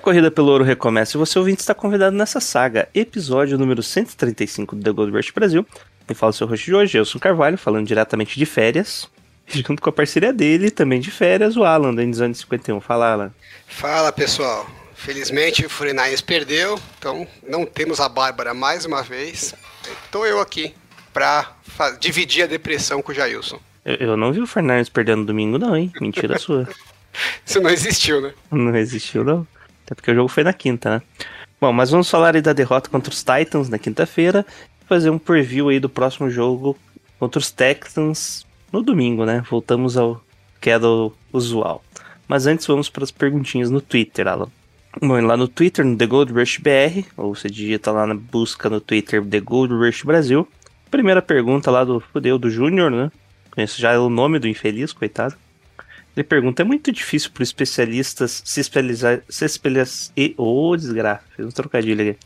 Corrida pelo ouro recomeça e você ouvinte está convidado nessa saga, episódio número 135 do The Gold Rush Brasil. Quem fala é o seu host de hoje, o Carvalho, falando diretamente de férias, junto com a parceria dele, também de férias, o Alan, da Endzone 51. Fala, Alan. Fala pessoal, felizmente o 49ers perdeu, então não temos a Bárbara mais uma vez. Estou eu aqui para dividir a depressão com o Jailson. Eu, eu não vi o Fernandes perdendo domingo não, hein? Mentira sua. Isso não existiu, né? Não existiu não. Até porque o jogo foi na quinta, né? Bom, mas vamos falar aí da derrota contra os Titans na quinta-feira. Fazer um preview aí do próximo jogo contra os Texans no domingo, né? Voltamos ao que do usual. Mas antes vamos para as perguntinhas no Twitter, Alan. Bom, lá no Twitter, no The Gold Rush BR, ou você digita lá na busca no Twitter The Gold Rush Brasil. Primeira pergunta lá do fudeu do Júnior, né? Conheço já o nome do infeliz, coitado. Ele pergunta: é muito difícil para especialistas se especializar. Se especializar e. Ô, desgraça, fez um trocadilho aqui.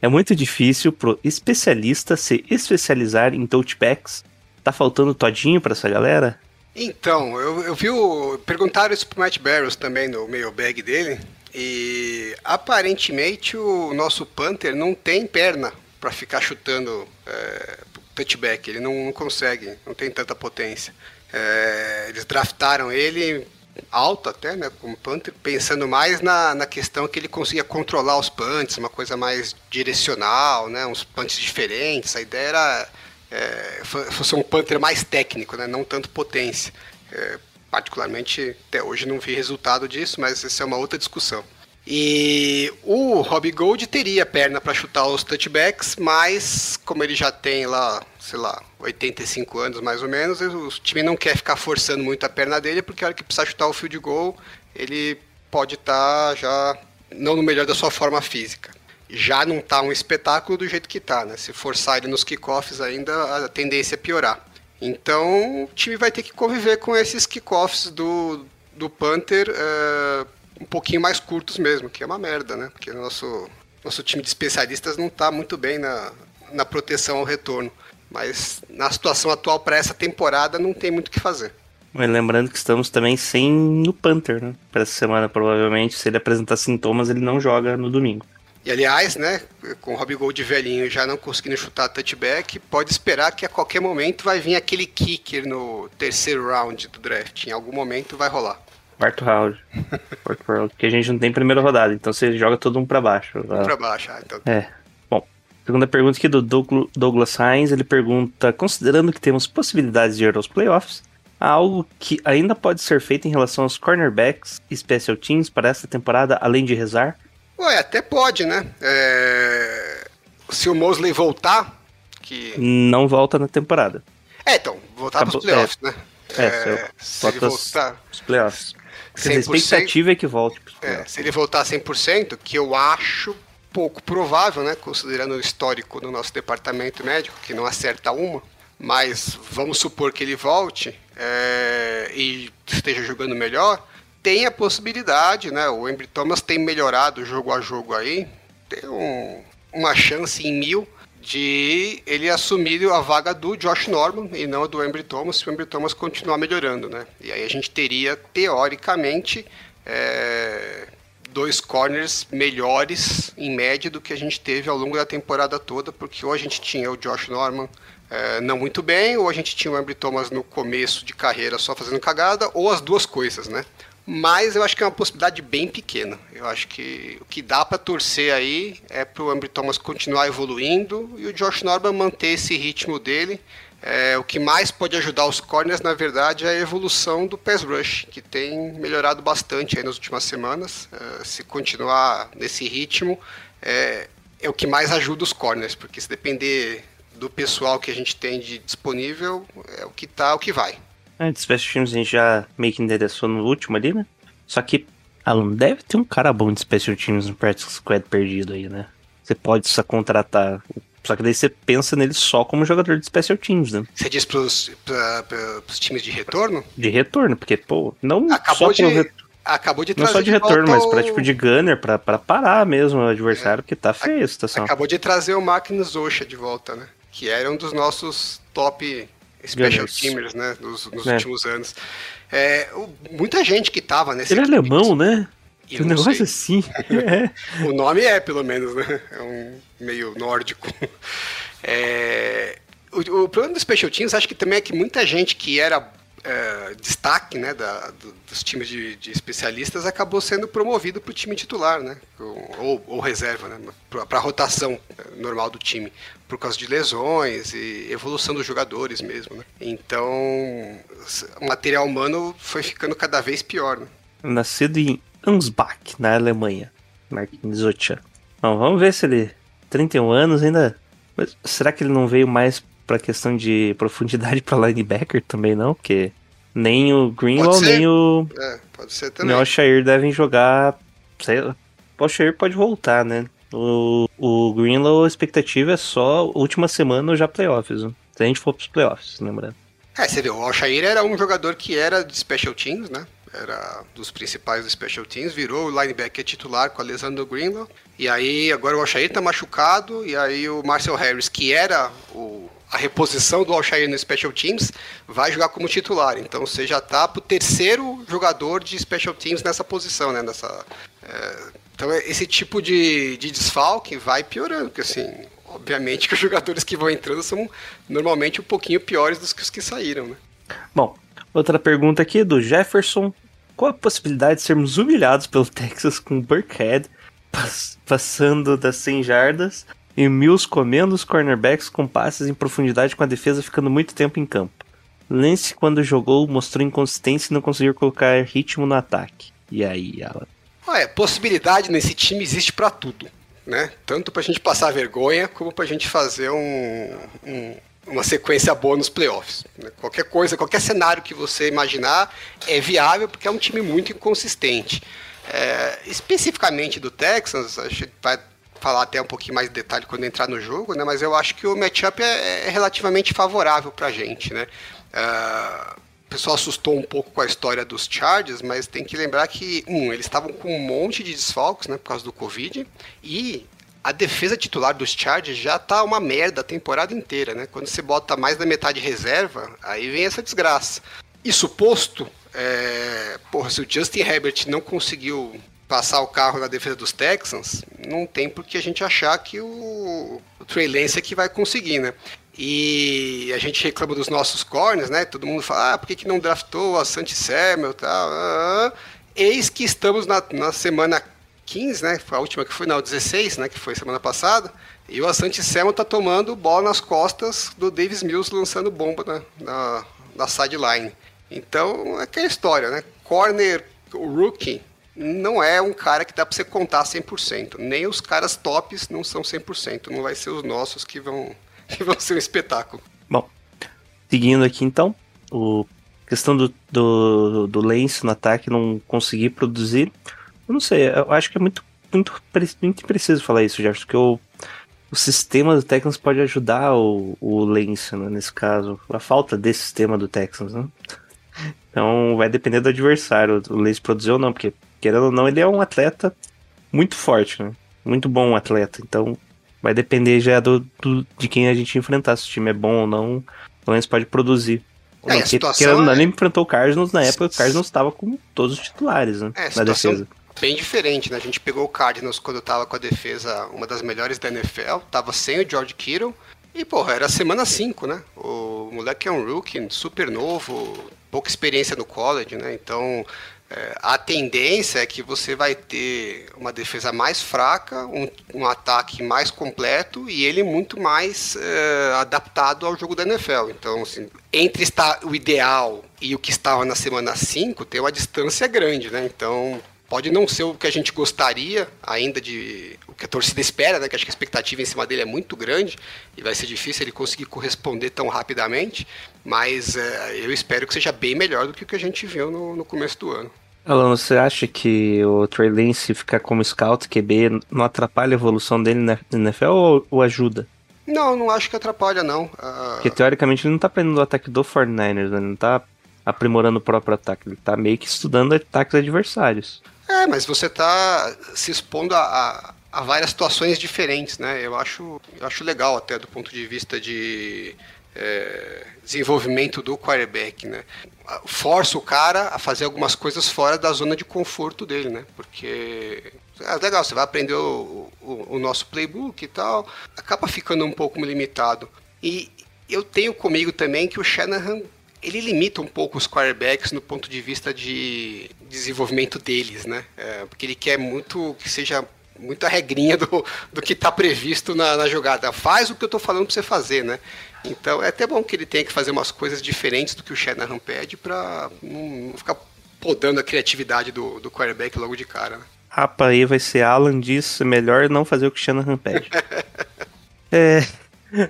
É muito difícil pro especialista se especializar em touchbacks. Tá faltando todinho para essa galera? Então, eu, eu vi o. Perguntaram isso pro Matt Barrows também no mailbag dele. E aparentemente o nosso Panther não tem perna para ficar chutando é, touchback. Ele não, não consegue, não tem tanta potência. É, eles draftaram ele alto até, né, como punter, pensando mais na, na questão que ele conseguia controlar os punts, uma coisa mais direcional, né, uns punts diferentes. A ideia era é, fosse um punter mais técnico, né, não tanto potência. É, particularmente, até hoje não vi resultado disso, mas essa é uma outra discussão. E o Robbie Gold teria perna para chutar os touchbacks, mas como ele já tem lá, sei lá, 85 anos mais ou menos, o time não quer ficar forçando muito a perna dele, porque a hora que precisar chutar o field goal, ele pode estar tá já não no melhor da sua forma física. Já não está um espetáculo do jeito que está, né? Se forçar ele nos kickoffs ainda, a tendência é piorar. Então o time vai ter que conviver com esses kickoffs do, do Panther. Uh, um pouquinho mais curtos mesmo, que é uma merda, né? Porque o nosso, nosso time de especialistas não está muito bem na, na proteção ao retorno. Mas na situação atual para essa temporada não tem muito o que fazer. Mas lembrando que estamos também sem o Panther, né? Para essa semana, provavelmente, se ele apresentar sintomas, ele não joga no domingo. E aliás, né, com o Robbie Gold velhinho já não conseguindo chutar touchback, pode esperar que a qualquer momento vai vir aquele kicker no terceiro round do draft. Em algum momento vai rolar. Quarto round. Quarto round. Porque a gente não tem primeira rodada, então você joga todo um pra baixo. Um pra baixo, ah, então. É. Bom, segunda pergunta aqui do Douglas Sainz, ele pergunta, considerando que temos possibilidades de ir aos playoffs, há algo que ainda pode ser feito em relação aos cornerbacks e special teams para essa temporada, além de rezar? Ué, até pode, né? É... Se o Mosley voltar, que... Não volta na temporada. É, então, voltar Acabou, pros playoffs, é. né? É, é se ele voltar... Os playoffs. A expectativa é que volte. É, se ele voltar 100%, que eu acho pouco provável, né, considerando o histórico do nosso departamento médico, que não acerta uma, mas vamos supor que ele volte é, e esteja jogando melhor, tem a possibilidade, né, o Embry Thomas tem melhorado jogo a jogo aí, tem um, uma chance em mil de ele assumir a vaga do Josh Norman e não a do Embry Thomas, se o Embry Thomas continuar melhorando, né? E aí a gente teria, teoricamente, é, dois corners melhores, em média, do que a gente teve ao longo da temporada toda, porque ou a gente tinha o Josh Norman é, não muito bem, ou a gente tinha o Embry Thomas no começo de carreira só fazendo cagada, ou as duas coisas, né? Mas eu acho que é uma possibilidade bem pequena. Eu acho que o que dá para torcer aí é para o Ambry Thomas continuar evoluindo e o Josh Norman manter esse ritmo dele. É, o que mais pode ajudar os corners, na verdade, é a evolução do pass rush, que tem melhorado bastante aí nas últimas semanas. É, se continuar nesse ritmo, é, é o que mais ajuda os corners, porque se depender do pessoal que a gente tem de disponível, é o que tá, o que vai. É, de Special Teams a gente já meio que endereçou no último ali, né? Só que Alan, deve ter um cara bom de Special Teams no Practice Squad perdido aí, né? Você pode só contratar. Só que daí você pensa nele só como jogador de Special Teams, né? Você diz pros, pra, pra, pros times de retorno? De retorno, porque, pô, não Acabou só de, pelo re- acabou de Não trazer só de volta retorno, mas o- pra tipo de gunner, pra, pra parar mesmo o adversário, que tá feio a situação. Acabou de trazer o Magnus Osha de volta, né? Que era um dos nossos top special teamers, né? Nos, nos É. últimos anos. É, o- muita gente que tava nesse Ele é alemão, né? Eu um negócio sei. assim. É. O nome é, pelo menos, né? É um meio nórdico. É, o, o problema dos Special Teams, acho que também é que muita gente que era é, destaque né, da- do- dos times de, de especialistas acabou sendo promovido para o time titular, né? Ou, ou reserva, né? Para a rotação é, normal do time, por causa de lesões e evolução dos jogadores mesmo, né? Então, o material humano foi ficando cada vez pior, né? Nascido em Ansbach, na Alemanha. Marquinhos Ocha. Vamos ver se ele. 31 anos ainda. Será que ele não veio mais pra questão de profundidade pra linebacker também, não? Porque nem o ser. nem o. É, pode ser Nem também. o Alshair devem jogar. Sei lá. O Alshair pode voltar, né? O, o Greenlaw, a expectativa é só última semana já playoffs. né? Se a gente for pros playoffs, lembrando. É, você vê, o Alshair era um jogador que era de special teams, né? Era dos principais dos special teams, virou o linebacker titular com a lesão do Greenlaw. E aí agora o Alshair tá machucado, e aí o Marcel Harris, que era o, a reposição do Alshair no special teams, vai jogar como titular. Então você já tá pro terceiro jogador de special teams nessa posição, né? Nessa, é, então esse tipo de, de desfalque vai piorando, porque assim, obviamente que os jogadores que vão entrando são normalmente um pouquinho piores dos que os que saíram, né? Bom, outra pergunta aqui do Jefferson. Qual a possibilidade de sermos humilhados pelo Texas com Burkhead pass- passando das 100 jardas e Mills comendo os cornerbacks com passes em profundidade com a defesa ficando muito tempo em campo? Lance, quando jogou, mostrou inconsistência e não conseguiu colocar ritmo no ataque. E aí, Alan? Olha, possibilidade nesse time existe pra tudo, né? Tanto pra gente passar vergonha, como pra gente fazer um, um- uma sequência boa nos playoffs. né? Qualquer coisa, qualquer cenário que você imaginar é viável, porque é um time muito inconsistente. É, especificamente do Texans, a gente vai falar até um pouquinho mais de detalhe quando entrar no jogo, né? Mas eu acho que o matchup é, é relativamente favorável pra gente, né? Ah, o pessoal assustou um pouco com a história dos Chargers, mas tem que lembrar que, um, eles estavam com um monte de desfalques, né, por causa do Covid, e a defesa titular dos Chargers já tá uma merda a temporada inteira, né? Quando você bota mais da metade reserva, aí vem essa desgraça. Isso posto, é... porra, se o Justin Herbert não conseguiu passar o carro na defesa dos Texans, não tem por que a gente achar que o, o Trey Lance é que vai conseguir, né? E a gente reclama dos nossos corners, né? Todo mundo fala, ah, por que, que não draftou a Santi Samuel e tal? Ah, ah. Eis que estamos na, na semana 15, né? Foi a última que foi, não, 16, né? Que foi semana passada. E o Asante Samuel tá tomando bola nas costas do Davis Mills lançando bomba na, na, na sideline. Então, é aquela história, né? Corner, o rookie, não é um cara que dá pra você contar 100%. Nem os caras tops não são 100%. Não vai ser os nossos que vão, que vão ser um espetáculo. Bom, seguindo aqui então, o questão do, do, do Lance no ataque não conseguir produzir. Eu não sei, eu acho que é muito, muito, muito preciso falar isso, Jefferson, porque o, o sistema do Texans pode ajudar o, o Lance, né, nesse caso. A falta desse sistema do Texans, né? Então vai depender do adversário, o Lance produzir ou não, porque querendo ou não, ele é um atleta muito forte, né? Muito bom atleta. Então vai depender já do, do- de quem a gente enfrentar. Se o time é bom ou não, o Lance pode produzir. É, Não, situação querendo ou não, é- ele enfrentou o Cardinals na época, o Cardinals estava com todos os titulares, né? É, na defesa. bem diferente, né? A gente pegou o Cardinals quando tava com a defesa, uma das melhores da NFL, tava sem o George Kittle. E, porra, era semana 5, né? O moleque é um rookie, super novo, pouca experiência no college, né? Então, é, a tendência é que você vai ter uma defesa mais fraca, um, um ataque mais completo e ele muito mais é, adaptado ao jogo da NFL. Então, assim, entre estar o ideal e o que estava na semana 5, tem uma distância grande, né? Então, pode não ser o que a gente gostaria ainda de o que a torcida espera, né? Que acho que a expectativa em cima dele é muito grande e vai ser difícil ele conseguir corresponder tão rapidamente. Mas é, eu espero que seja bem melhor do que o que a gente viu no, no começo do ano. Alan, você acha que o Trey Lance ficar como scout QB não atrapalha a evolução dele na NFL ou, ou ajuda? Não, não acho que atrapalha, não. Ah, Porque teoricamente ele não tá aprendendo o ataque do 49ers, né? ele não tá aprimorando o próprio ataque, ele tá meio que estudando ataques adversários. É, mas você tá se expondo a, a, a várias situações diferentes, né? Eu acho, eu acho legal até do ponto de vista de é, desenvolvimento do quarterback, né? Força o cara a fazer algumas coisas fora da zona de conforto dele, né? Porque é legal, você vai aprender o, o, o nosso playbook e tal, acaba ficando um pouco limitado. E eu tenho comigo também que o Shanahan ele limita um pouco os quarterbacks no ponto de vista de desenvolvimento deles, né? É, porque ele quer muito que seja muita regrinha do, do que está previsto na, na, jogada. Faz o que eu estou falando para você fazer, né? Então é até bom que ele tenha que fazer umas coisas diferentes do que o Shanahan pede para não, não, ficar podando a criatividade do, do quarterback logo de cara. Né? Rapa aí vai ser Alan disse melhor não fazer o que o Shanahan pede. é,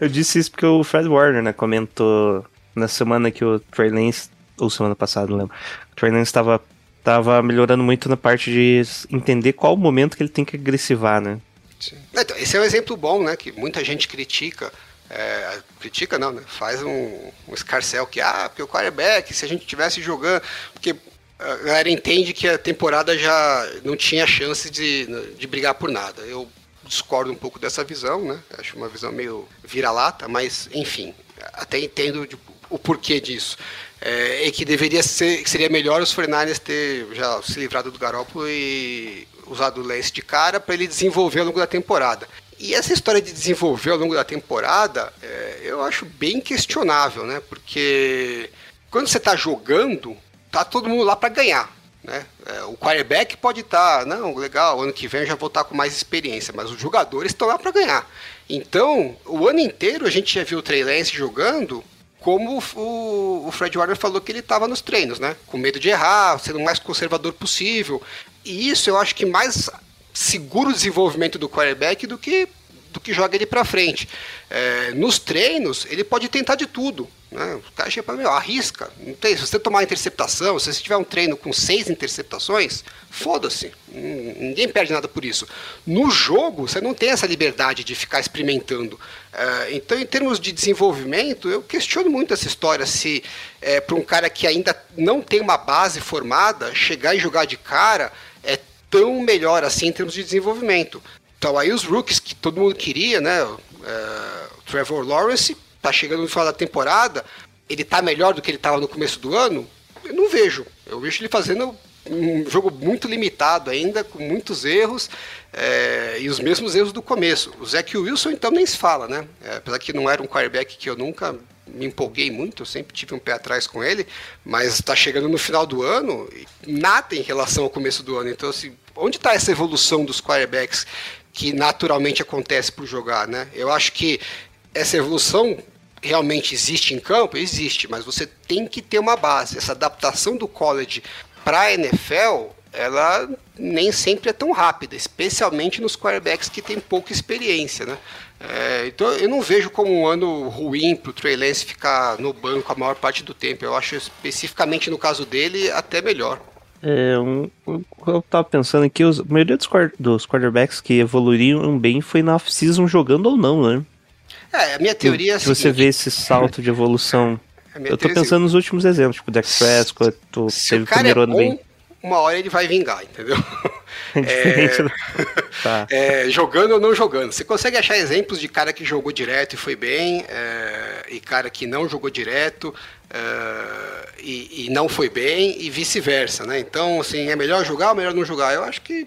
eu disse isso porque o Fred Warner né, comentou na semana que o Trey Lance, ou semana passada, não lembro, o Trey Lance estava tava melhorando muito na parte de entender qual o momento que ele tem que agressivar, né? Então, esse é um exemplo bom, né? Que muita gente critica. É, critica não, né? Faz um, um escarcel que, ah, porque o quarterback, se a gente tivesse jogando. Porque a galera entende que a temporada já não tinha chance de, de brigar por nada. Eu discordo um pouco dessa visão, né? Acho uma visão meio vira-lata, mas enfim, até entendo tipo, o porquê disso. É, que deveria ser, que seria melhor os 49 ter já se livrado do Garoppolo e usado o Lance de cara para ele desenvolver ao longo da temporada. E essa história de desenvolver ao longo da temporada, é, eu acho bem questionável, né? Porque quando você está jogando, tá todo mundo lá para ganhar. Né? É, o quarterback pode estar, tá, não, legal, ano que vem eu já vou estar tá com mais experiência, mas os jogadores estão lá para ganhar. Então, o ano inteiro a gente já viu o Trey Lance jogando como o, o Fred Warner falou que ele estava nos treinos, né? Com medo de errar, sendo o mais conservador possível. E isso eu acho que mais segura o desenvolvimento do quarterback do que do que joga ele para frente. É, nos treinos, ele pode tentar de tudo. Né? O cara chega para mim, arrisca. Não tem, se você tomar interceptação, se você tiver um treino com seis interceptações, foda-se. Ninguém perde nada por isso. No jogo, você não tem essa liberdade de ficar experimentando. É, então, em termos de desenvolvimento, eu questiono muito essa história. Se é, para um cara que ainda não tem uma base formada, chegar e jogar de cara é tão melhor assim em termos de desenvolvimento. Então aí os rookies que todo mundo queria, né? O Trevor Lawrence tá chegando no final da temporada, ele tá melhor do que ele estava no começo do ano? Eu não vejo. Eu vejo ele fazendo um jogo muito limitado ainda, com muitos erros, é, e os mesmos erros do começo. O Zach Wilson, então, nem se fala, né? É, apesar que não era um quarterback que eu nunca me empolguei muito, eu sempre tive um pé atrás com ele, mas está chegando no final do ano, nada em relação ao começo do ano. Então, assim, onde está essa evolução dos quarterbacks que naturalmente acontece por jogar, né? Eu acho que essa evolução realmente existe em campo, existe, mas você tem que ter uma base. Essa adaptação do college para a NFL, ela nem sempre é tão rápida, especialmente nos quarterbacks que têm pouca experiência, né? É, então eu não vejo como um ano ruim para o Trey Lance ficar no banco a maior parte do tempo. Eu acho especificamente no caso dele até melhor. É, um, eu tava pensando aqui, os, a maioria dos, dos quarterbacks que evoluíram bem foi na off-season jogando ou não, né? É, a minha teoria é Se você vê esse salto de evolução. eu tô é pensando nos últimos exemplos, tipo Dex Prescott, tu teve o primeiro é ano bem. Uma hora ele vai vingar, entendeu? É, tá. é, jogando ou não jogando. Você consegue achar exemplos de cara que jogou direto e foi bem, é, e cara que não jogou direto uh, e, e, não foi bem e vice-versa, né? Então, assim, é melhor jogar ou melhor não jogar? Eu acho que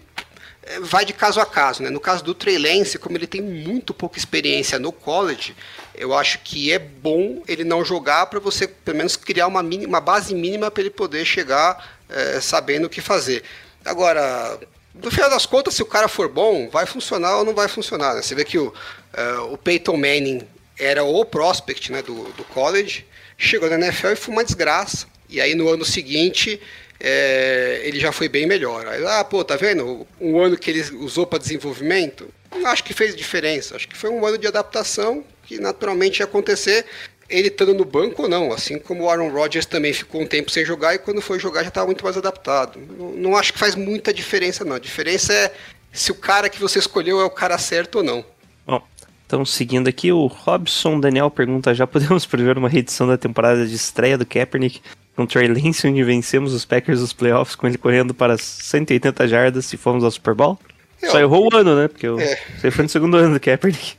é, vai de caso a caso, né? No caso do Trey Lance, como ele tem muito pouca experiência no college, eu acho que é bom ele não jogar para você, pelo menos, criar uma, mínima, uma base mínima para ele poder chegar é, sabendo o que fazer. Agora, no final das contas, se o cara for bom, vai funcionar ou não vai funcionar. Né? Você vê que o, uh, o Peyton Manning era o prospect né, do, do college, Chegou na NFL e foi uma desgraça. E aí no ano seguinte é, ele já foi bem melhor. Aí, ah, pô, tá vendo? Um ano que ele usou para desenvolvimento, não acho que fez diferença. Acho que foi um ano de adaptação que naturalmente ia acontecer. ele estando no banco ou não, assim como o Aaron Rodgers também ficou um tempo sem jogar e quando foi jogar já estava muito mais adaptado. Não, não acho que faz muita diferença não. A diferença é se o cara que você escolheu é o cara certo ou não. Então seguindo aqui, o Robson Daniel pergunta: já podemos prever uma reedição da temporada de estreia do Kaepernick com Trey Lance, onde vencemos os Packers nos playoffs com ele correndo para 180 jardas e fomos ao Super Bowl? Eu- Só errou o ano, né? Porque eu, É. você foi no segundo ano do Kaepernick.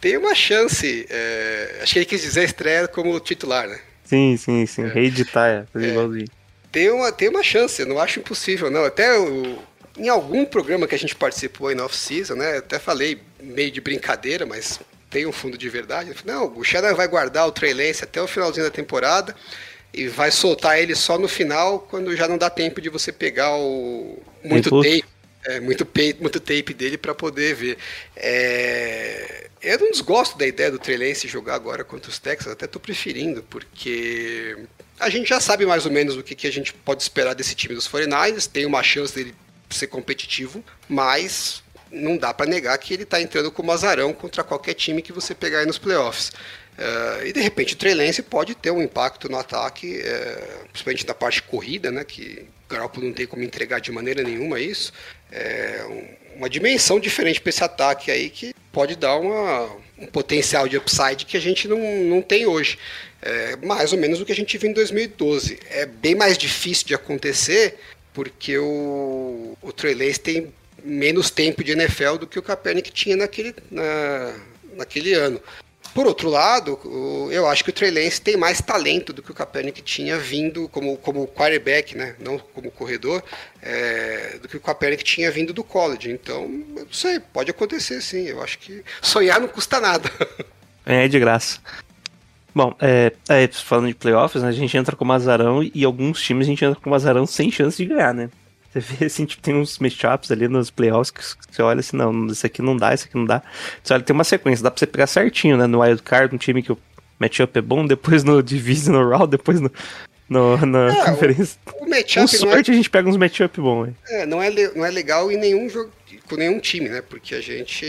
Tem uma chance, é, acho que ele quis dizer estreia como titular, né? Sim, sim, sim. Reeditar, é. Fazer igualzinho. Tem uma, tem uma chance, eu não acho impossível, não. Até o- em algum programa que a gente participou aí na off-season, né? Até falei meio de brincadeira, mas tem um fundo de verdade. Não, o Shanahan vai guardar o Trey Lance até o finalzinho da temporada e vai soltar ele só no final, quando já não dá tempo de você pegar o muito tape, é, muito, muito tape dele para poder ver. É, eu não desgosto da ideia do Trey Lance jogar agora contra os Texans, até tô preferindo, porque a gente já sabe mais ou menos o que, que a gente pode esperar desse time dos 49ers, tem uma chance dele ser competitivo, mas não dá para negar que ele tá entrando como azarão contra qualquer time que você pegar aí nos playoffs. Eh, e de repente o Trey Lance pode ter um impacto no ataque, eh, principalmente na parte corrida, né? Que o Garoppolo não tem como entregar de maneira nenhuma isso. É um- uma dimensão diferente para esse ataque aí que pode dar uma, um potencial de upside que a gente não, não tem hoje. É mais ou menos o que a gente viu em 2012. É bem mais difícil de acontecer porque o, o Trey Lance tem menos tempo de NFL do que o Kaepernick tinha naquele, na, naquele ano. Por outro lado, eu acho que o Trey Lance tem mais talento do que o Kaepernick tinha vindo como, como quarterback, né? não como corredor, é, do que o Kaepernick tinha vindo do college. Então, eu não sei, pode acontecer sim. Eu acho que sonhar não custa nada. É de graça. Bom, é, é, falando de playoffs, né, a gente entra com azarão e alguns times a gente entra com azarão sem chance de ganhar, né? Você vê assim, tipo, tem uns matchups ali nos playoffs que você olha assim, não, isso aqui não dá, isso aqui não dá. Você olha, tem uma sequência, dá pra você pegar certinho, né? No wild card, um time que o matchup é bom, depois no divisional round, depois no, no, na É, o- conferência. O Com matchup não é sorte a gente pega uns matchup bons? É, não é, não é legal em nenhum jogo, com nenhum time, né? Porque a gente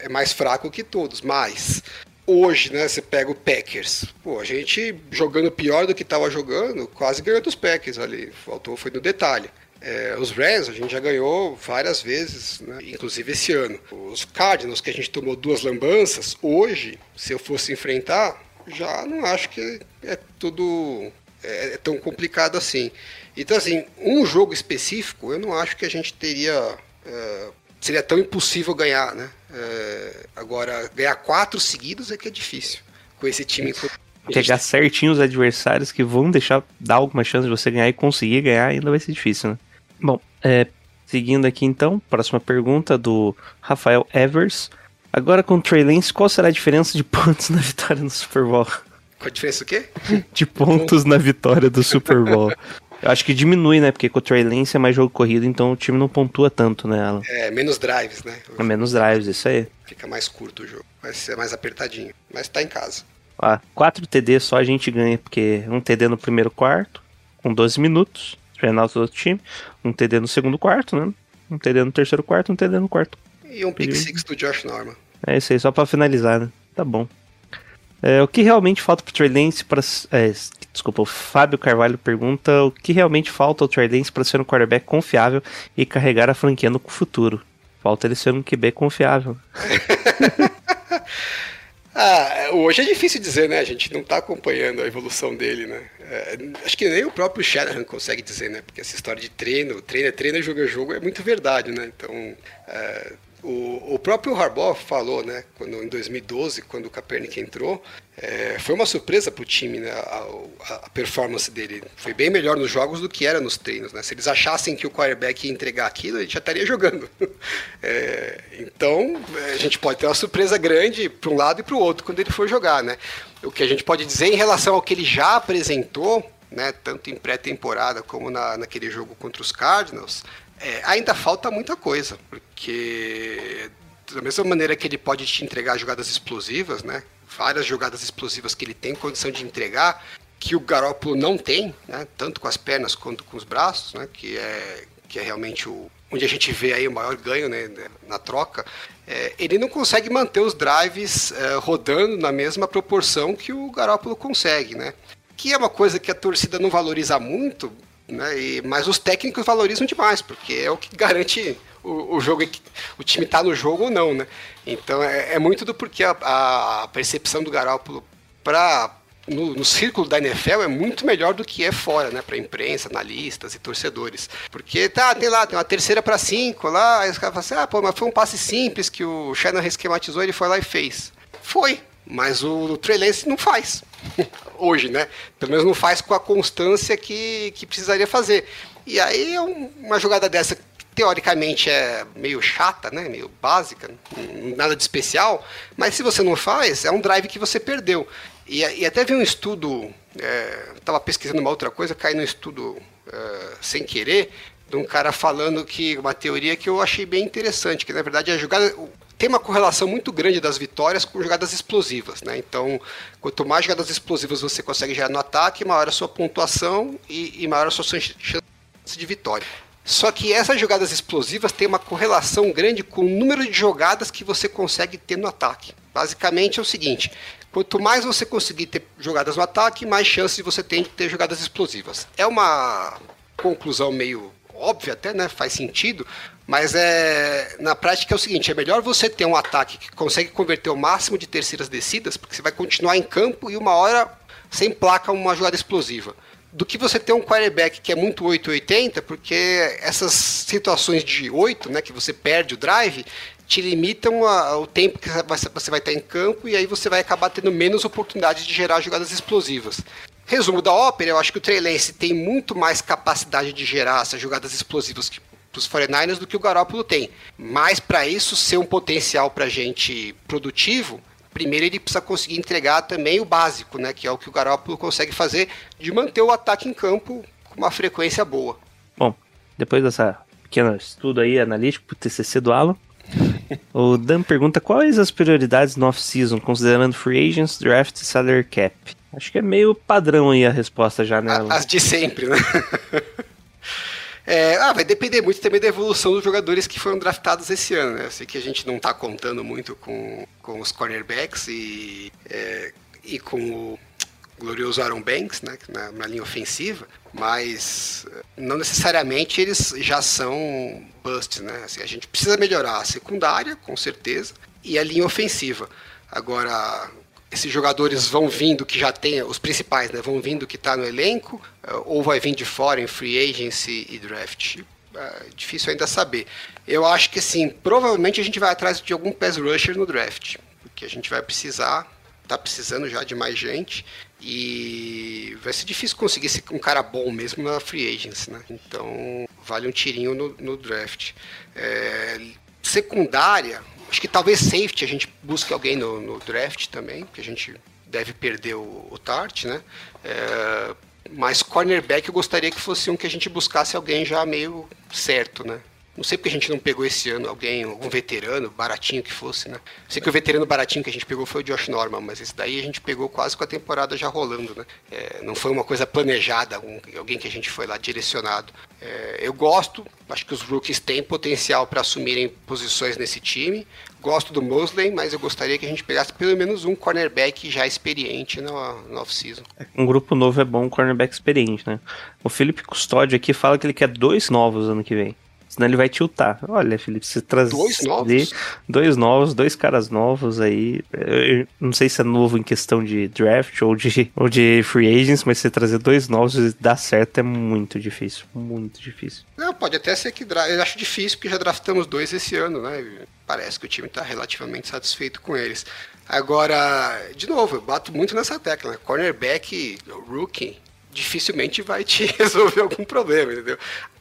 é mais fraco que todos. Mas hoje, né? Você pega o Packers. Pô, a gente jogando pior do que tava jogando, quase ganhou dos Packers ali. Faltou, foi no detalhe. É, os Rams a gente já ganhou várias vezes, né? inclusive esse ano. Os Cardinals, que a gente tomou duas lambanças, hoje, se eu fosse enfrentar, já não acho que é tudo é, é tão complicado assim. Então, assim, um jogo específico, eu não acho que a gente teria. é, seria tão impossível ganhar, né? É, agora, ganhar quatro seguidos é que é difícil. Com esse time. gente Pegar certinho os adversários que vão deixar dar alguma chance de você ganhar e conseguir ganhar ainda vai ser difícil, né? Bom, é, seguindo aqui então, próxima pergunta do Rafael Evers. Agora com o Trey Lance, qual será a diferença de pontos na vitória no Super Bowl? Com a diferença o quê? De pontos na vitória do Super Bowl. Eu acho que diminui, né? Porque com o Trey Lance é mais jogo corrido, então o time não pontua tanto, né? Alan? É, menos drives, né? É menos drives, isso aí. Fica mais curto o jogo. Vai ser mais apertadinho. Mas tá em casa. Ó, 4 TD só a gente ganha, porque um TD no primeiro quarto, com 12 minutos, penal do outro time, um TD no segundo quarto, né? Um TD no terceiro quarto, um TD no quarto. E um pick six do Josh Norman. É isso aí, só pra finalizar, né? Tá bom. É, o que realmente falta pro Trey Lance pra... é, desculpa, o Fábio Carvalho pergunta o que realmente falta ao Trey Lance pra ser um quarterback confiável e carregar a franquia no futuro. Falta ele ser um QB confiável. Ah, hoje é difícil dizer, né? A gente não tá acompanhando a evolução dele, né? É, acho que nem o próprio Shanahan consegue dizer, né? Porque essa história de treino, treino é treino, jogo é jogo, é muito verdade, né? Então, é, o, o próprio Harbaugh falou, né? Quando, em 2012, quando o Kaepernick entrou, é, foi uma surpresa pro time, né? A, a- performance dele foi bem melhor nos jogos do que era nos treinos, né? Se eles achassem que o quarterback ia entregar aquilo, ele já estaria jogando. É, então, a gente pode ter uma surpresa grande para um lado e para o outro quando ele for jogar, né? O que a gente pode dizer em relação ao que ele já apresentou, né? Tanto em pré-temporada como na, naquele jogo contra os Cardinals, é, ainda falta muita coisa, porque da mesma maneira que ele pode te entregar jogadas explosivas, né? Várias jogadas explosivas que ele tem condição de entregar, que o Garoppolo não tem, né? Tanto com as pernas quanto com os braços, né? Que é, que é realmente o, onde a gente vê aí o maior ganho né, na troca, é, ele não consegue manter os drives é, rodando na mesma proporção que o Garoppolo consegue, né? Que é uma coisa que a torcida não valoriza muito, né? E, mas os técnicos valorizam demais, porque é o que garante o, o jogo, o time está no jogo ou não, né? Então é, é muito do porquê a, a percepção do Garoppolo para no, no, círculo da NFL é muito melhor do que é fora, né? Para imprensa, analistas e torcedores. Porque tá, tem lá, tem uma terceira para cinco lá, aí os caras falam assim: ah, pô, mas foi um passe simples que o Shannon esquematizou, ele foi lá e fez. Foi, mas o, o Trey Lance não faz. Hoje, né? Pelo menos não faz com a constância que, que precisaria fazer. E aí é um, uma jogada dessa teoricamente é meio chata, né? Meio básica, nada de especial, mas se você não faz, é um drive que você perdeu. E, e até vi um estudo, estava é, pesquisando uma outra coisa, caí no estudo é, sem querer, de um cara falando que uma teoria que eu achei bem interessante, que na verdade a jogada tem uma correlação muito grande das vitórias com jogadas explosivas, né? Então, quanto mais jogadas explosivas você consegue gerar no ataque, maior a sua pontuação e, e maior a sua chance de vitória. Só que essas jogadas explosivas têm uma correlação grande com o número de jogadas que você consegue ter no ataque. Basicamente é o seguinte: quanto mais você conseguir ter jogadas no ataque, mais chances você tem de ter jogadas explosivas. É uma conclusão meio óbvia até, né? Faz sentido, mas é na prática é o seguinte: é melhor você ter um ataque que consegue converter o máximo de terceiras descidas, porque você vai continuar em campo e uma hora você emplaca uma jogada explosiva do que você ter um quarterback que é muito 880, porque essas situações de 8, né, que você perde o drive, te limitam ao tempo que você vai estar em campo e aí você vai acabar tendo menos oportunidade de gerar jogadas explosivas. Resumo da ópera, eu acho que o Trey Lance tem muito mais capacidade de gerar essas jogadas explosivas para os 49ers do que o Garoppolo tem. Mas para isso ser um potencial para gente produtivo, primeiro ele precisa conseguir entregar também o básico, né, que é o que o Garoppolo consegue fazer, de manter o ataque em campo com uma frequência boa. Bom, depois dessa pequeno estudo aí analítico pro TCC do Alan, o Dan pergunta quais as prioridades no off-season, considerando free agents, draft e salary cap. Acho que é meio padrão aí a resposta já, né? As de sempre, né? É, ah, vai depender muito também da evolução dos jogadores que foram draftados esse ano. Né? Eu sei que a gente não está contando muito com, com os cornerbacks e, é, e com o glorioso Aaron Banks né, na, na, linha ofensiva, mas eh, não necessariamente eles já são busts. Né? Assim, a gente precisa melhorar a secundária, com certeza, e a linha ofensiva. Agora, esses jogadores vão vindo que já tem, os principais, né, vão vindo que está no elenco, eh, ou vai vir de fora em free agency e draft? É difícil ainda saber. Eu acho que sim, provavelmente a gente vai atrás de algum pass rusher no draft, porque a gente vai precisar, tá precisando já de mais gente, e vai ser difícil conseguir um cara bom mesmo na free agency, né? Então vale um tirinho no, no draft. É, secundária, Acho que talvez safety a gente busque alguém no, no draft também, que a gente deve perder o, o Tart, né? É, mas cornerback eu gostaria que fosse um que a gente buscasse alguém já meio certo, né? Não sei porque a gente não pegou esse ano alguém, algum veterano, baratinho que fosse, né? Sei que o veterano baratinho que a gente pegou foi o Josh Norman, mas esse daí a gente pegou quase com a temporada já rolando, né? É, não foi uma coisa planejada, um, alguém que a gente foi lá direcionado. É, eu gosto, acho que os rookies têm potencial para assumirem posições nesse time. Gosto do Mosley, mas eu gostaria que a gente pegasse pelo menos um cornerback já experiente no, no off-season. Um grupo novo é bom, um cornerback experiente, né? O Felipe Custódio aqui fala que ele quer dois novos ano que vem. Senão ele vai tiltar. Olha, Felipe, você traz dois novos? Dois novos, dois caras novos aí. Eu não sei se é novo em questão de draft ou de, ou de free agents, mas você trazer dois novos e dar certo é muito difícil. Muito difícil. Não, pode até ser que eu acho difícil porque já draftamos dois esse ano, né? Parece que o time está relativamente satisfeito com eles. Agora, de novo, eu bato muito nessa tecla. Né? Cornerback, rookie, dificilmente vai te resolver algum problema, entendeu?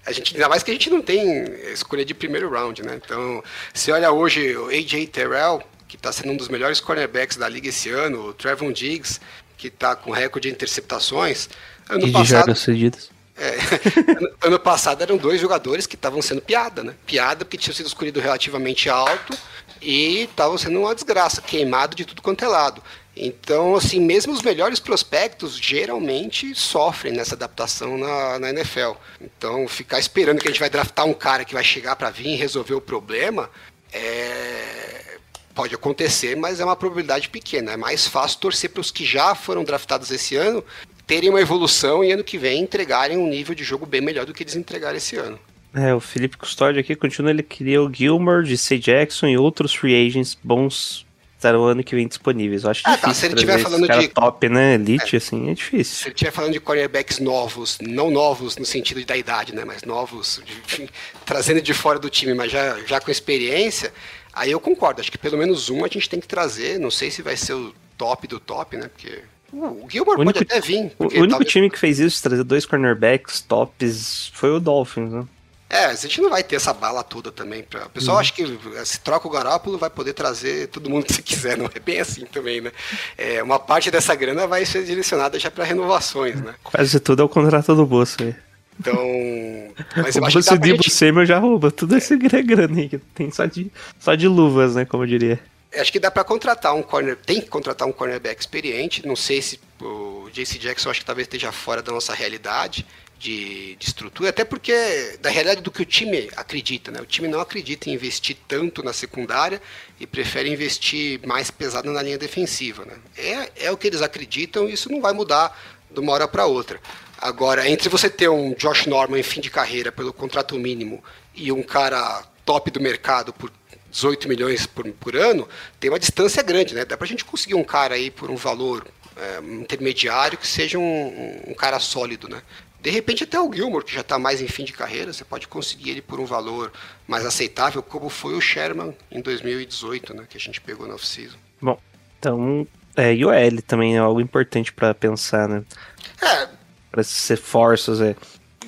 A gente, ainda mais que a gente não tem escolha de primeiro round, né? Então, se olha hoje o AJ Terrell, que está sendo um dos melhores cornerbacks da liga esse ano, o Trevon Diggs, que está com recorde de interceptações. Ano e passado, cedidas. É, ano, ano passado eram dois jogadores que estavam sendo piada, né? Piada porque tinham sido escolhido relativamente alto e estavam sendo uma desgraça, queimado de tudo quanto é lado. Então, assim, mesmo os melhores prospectos geralmente sofrem nessa adaptação na, na NFL. Então, ficar esperando que a gente vai draftar um cara que vai chegar para vir e resolver o problema é... pode acontecer, mas é uma probabilidade pequena. É mais fácil torcer para os que já foram draftados esse ano terem uma evolução e ano que vem entregarem um nível de jogo bem melhor do que eles entregaram esse ano. É, o Felipe Custódio aqui continua, ele queria o Gilmore, C. Jackson e outros free agents bons estarão ano que vem disponíveis. Eu acho ah, difícil. Tá, se ele estiver falando de top, né, elite, é. assim, é difícil. Se ele estiver falando de cornerbacks novos, não novos no sentido da idade, né, mas novos, de, trazendo de fora do time, mas já, já com experiência, aí eu concordo. Acho que pelo menos um a gente tem que trazer. Não sei se vai ser o top do top, né, porque o Gilmore o único, pode até vir. O único talvez... time que fez isso, trazer dois cornerbacks tops, foi o Dolphins, né? É, a gente não vai ter essa bala toda também. Pra... O pessoal uhum. acha que se troca o Garópolo vai poder trazer todo mundo que se quiser. Não é bem assim também, né? É, uma parte dessa grana vai ser direcionada já para renovações, né? Quase tudo é o contrato do bolso aí. Então. Mas eu acho que dá pra gente... Samuel já rouba tudo esse grana aí que tem só de, só de luvas, né? Como eu diria. Acho que dá para contratar um corner. Tem que contratar um cornerback experiente. Não sei se o JC Jackson acho que talvez esteja fora da nossa realidade de, de, estrutura, até porque da realidade do que o time acredita, né? O time não acredita em investir tanto na secundária e prefere investir mais pesado na linha defensiva, né? É, é o que eles acreditam e isso não vai mudar de uma hora para outra. Agora, entre você ter um Josh Norman em fim de carreira pelo contrato mínimo e um cara top do mercado por 18 milhões por, por ano, tem uma distância grande, né? Dá pra gente conseguir um cara aí por um valor é, intermediário que seja um, um, cara sólido, né? De repente até o Gilmore, que já está mais em fim de carreira, você pode conseguir ele por um valor mais aceitável, como foi o Sherman em 2018, né, que a gente pegou na off-season. Bom, então, é, e o L também é algo importante para pensar, né? É. Para ser forços, é.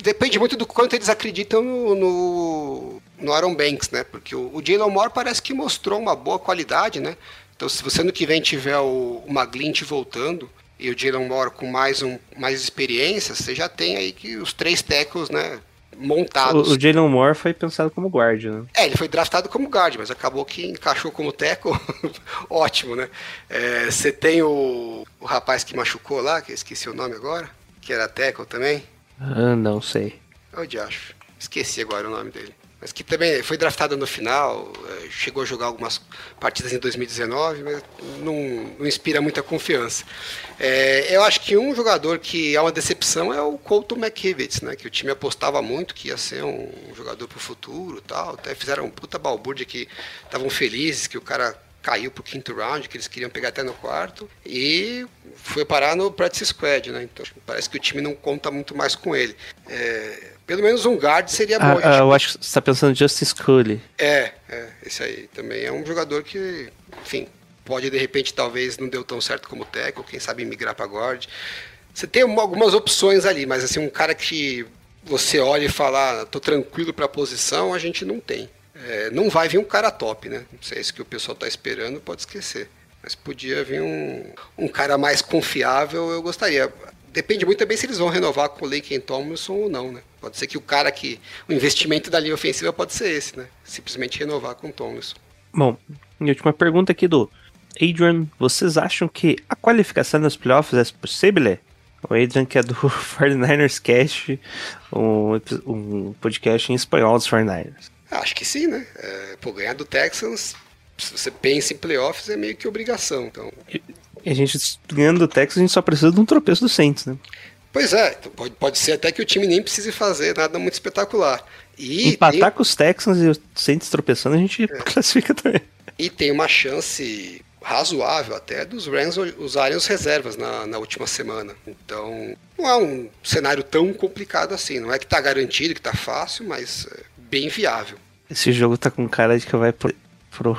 Depende muito do quanto eles acreditam no, no, no Aaron Banks, né? Porque o, o Jalen Moore parece que mostrou uma boa qualidade, né? Então, se você no que vem tiver o, o McGlint voltando, e o Jalen Moore com mais, um, mais experiência, você já tem aí que os três tackles, né, montados. O, o Jalen Moore foi pensado como guard, né? É, ele foi draftado como guard, mas acabou que encaixou como tackle. Ótimo, né? É, você tem o, o rapaz que machucou lá, que eu esqueci o nome agora, que era tackle também. Ah, não sei. Onde acho? Esqueci agora o nome dele mas que também foi draftado no final, é, chegou a jogar algumas partidas em 2019, mas não, não inspira muita confiança. É, eu acho que um jogador que é uma decepção é o Colton McKivitz, né, que o time apostava muito que ia ser um jogador para o futuro tal, até fizeram um puta balbúrdia que estavam felizes que o cara caiu para o quinto round, que eles queriam pegar até no quarto, e foi parar no practice squad, né? Então parece que o time não conta muito mais com ele. É, pelo menos um guard seria ah, bom. Ah, eu acho que você está pensando em Justice Scully. É, é, esse aí também é um jogador que, enfim, pode de repente talvez não deu tão certo como tackle, quem sabe migrar para guard. Você tem algumas opções ali, mas assim um cara que você olha e fala, ah, tô tranquilo para a posição, a gente não tem. É, não vai vir um cara top, né? Não sei se que o pessoal está esperando, pode esquecer. Mas podia vir um, um cara mais confiável, eu gostaria depende muito também se eles vão renovar com o Laken Tomlinson ou não, né? Pode ser que o cara que. O investimento da linha ofensiva pode ser esse, né? Simplesmente renovar com o Tomlinson. Bom, e última pergunta aqui do Adrian. Vocês acham que a qualificação nos playoffs é possível? O Adrian, que é do 49ers Cast, um, um podcast em espanhol dos 49ers. Acho que sim, né? É, pô, ganhar do Texans, se você pensa em playoffs, é meio que obrigação. Então... E a gente ganhando do Texas, a gente só precisa de um tropeço do Saints, né? Pois é, então pode, pode ser até que o time nem precise fazer nada muito espetacular. E Empatar tem... com os Texans e os Saints tropeçando, a gente é. classifica também. E tem uma chance razoável até dos Rams usarem os reservas na, na última semana. Então, não é um cenário tão complicado assim. Não é que tá garantido, que tá fácil, mas é bem viável. Esse jogo tá com cara de que vai pro, pro,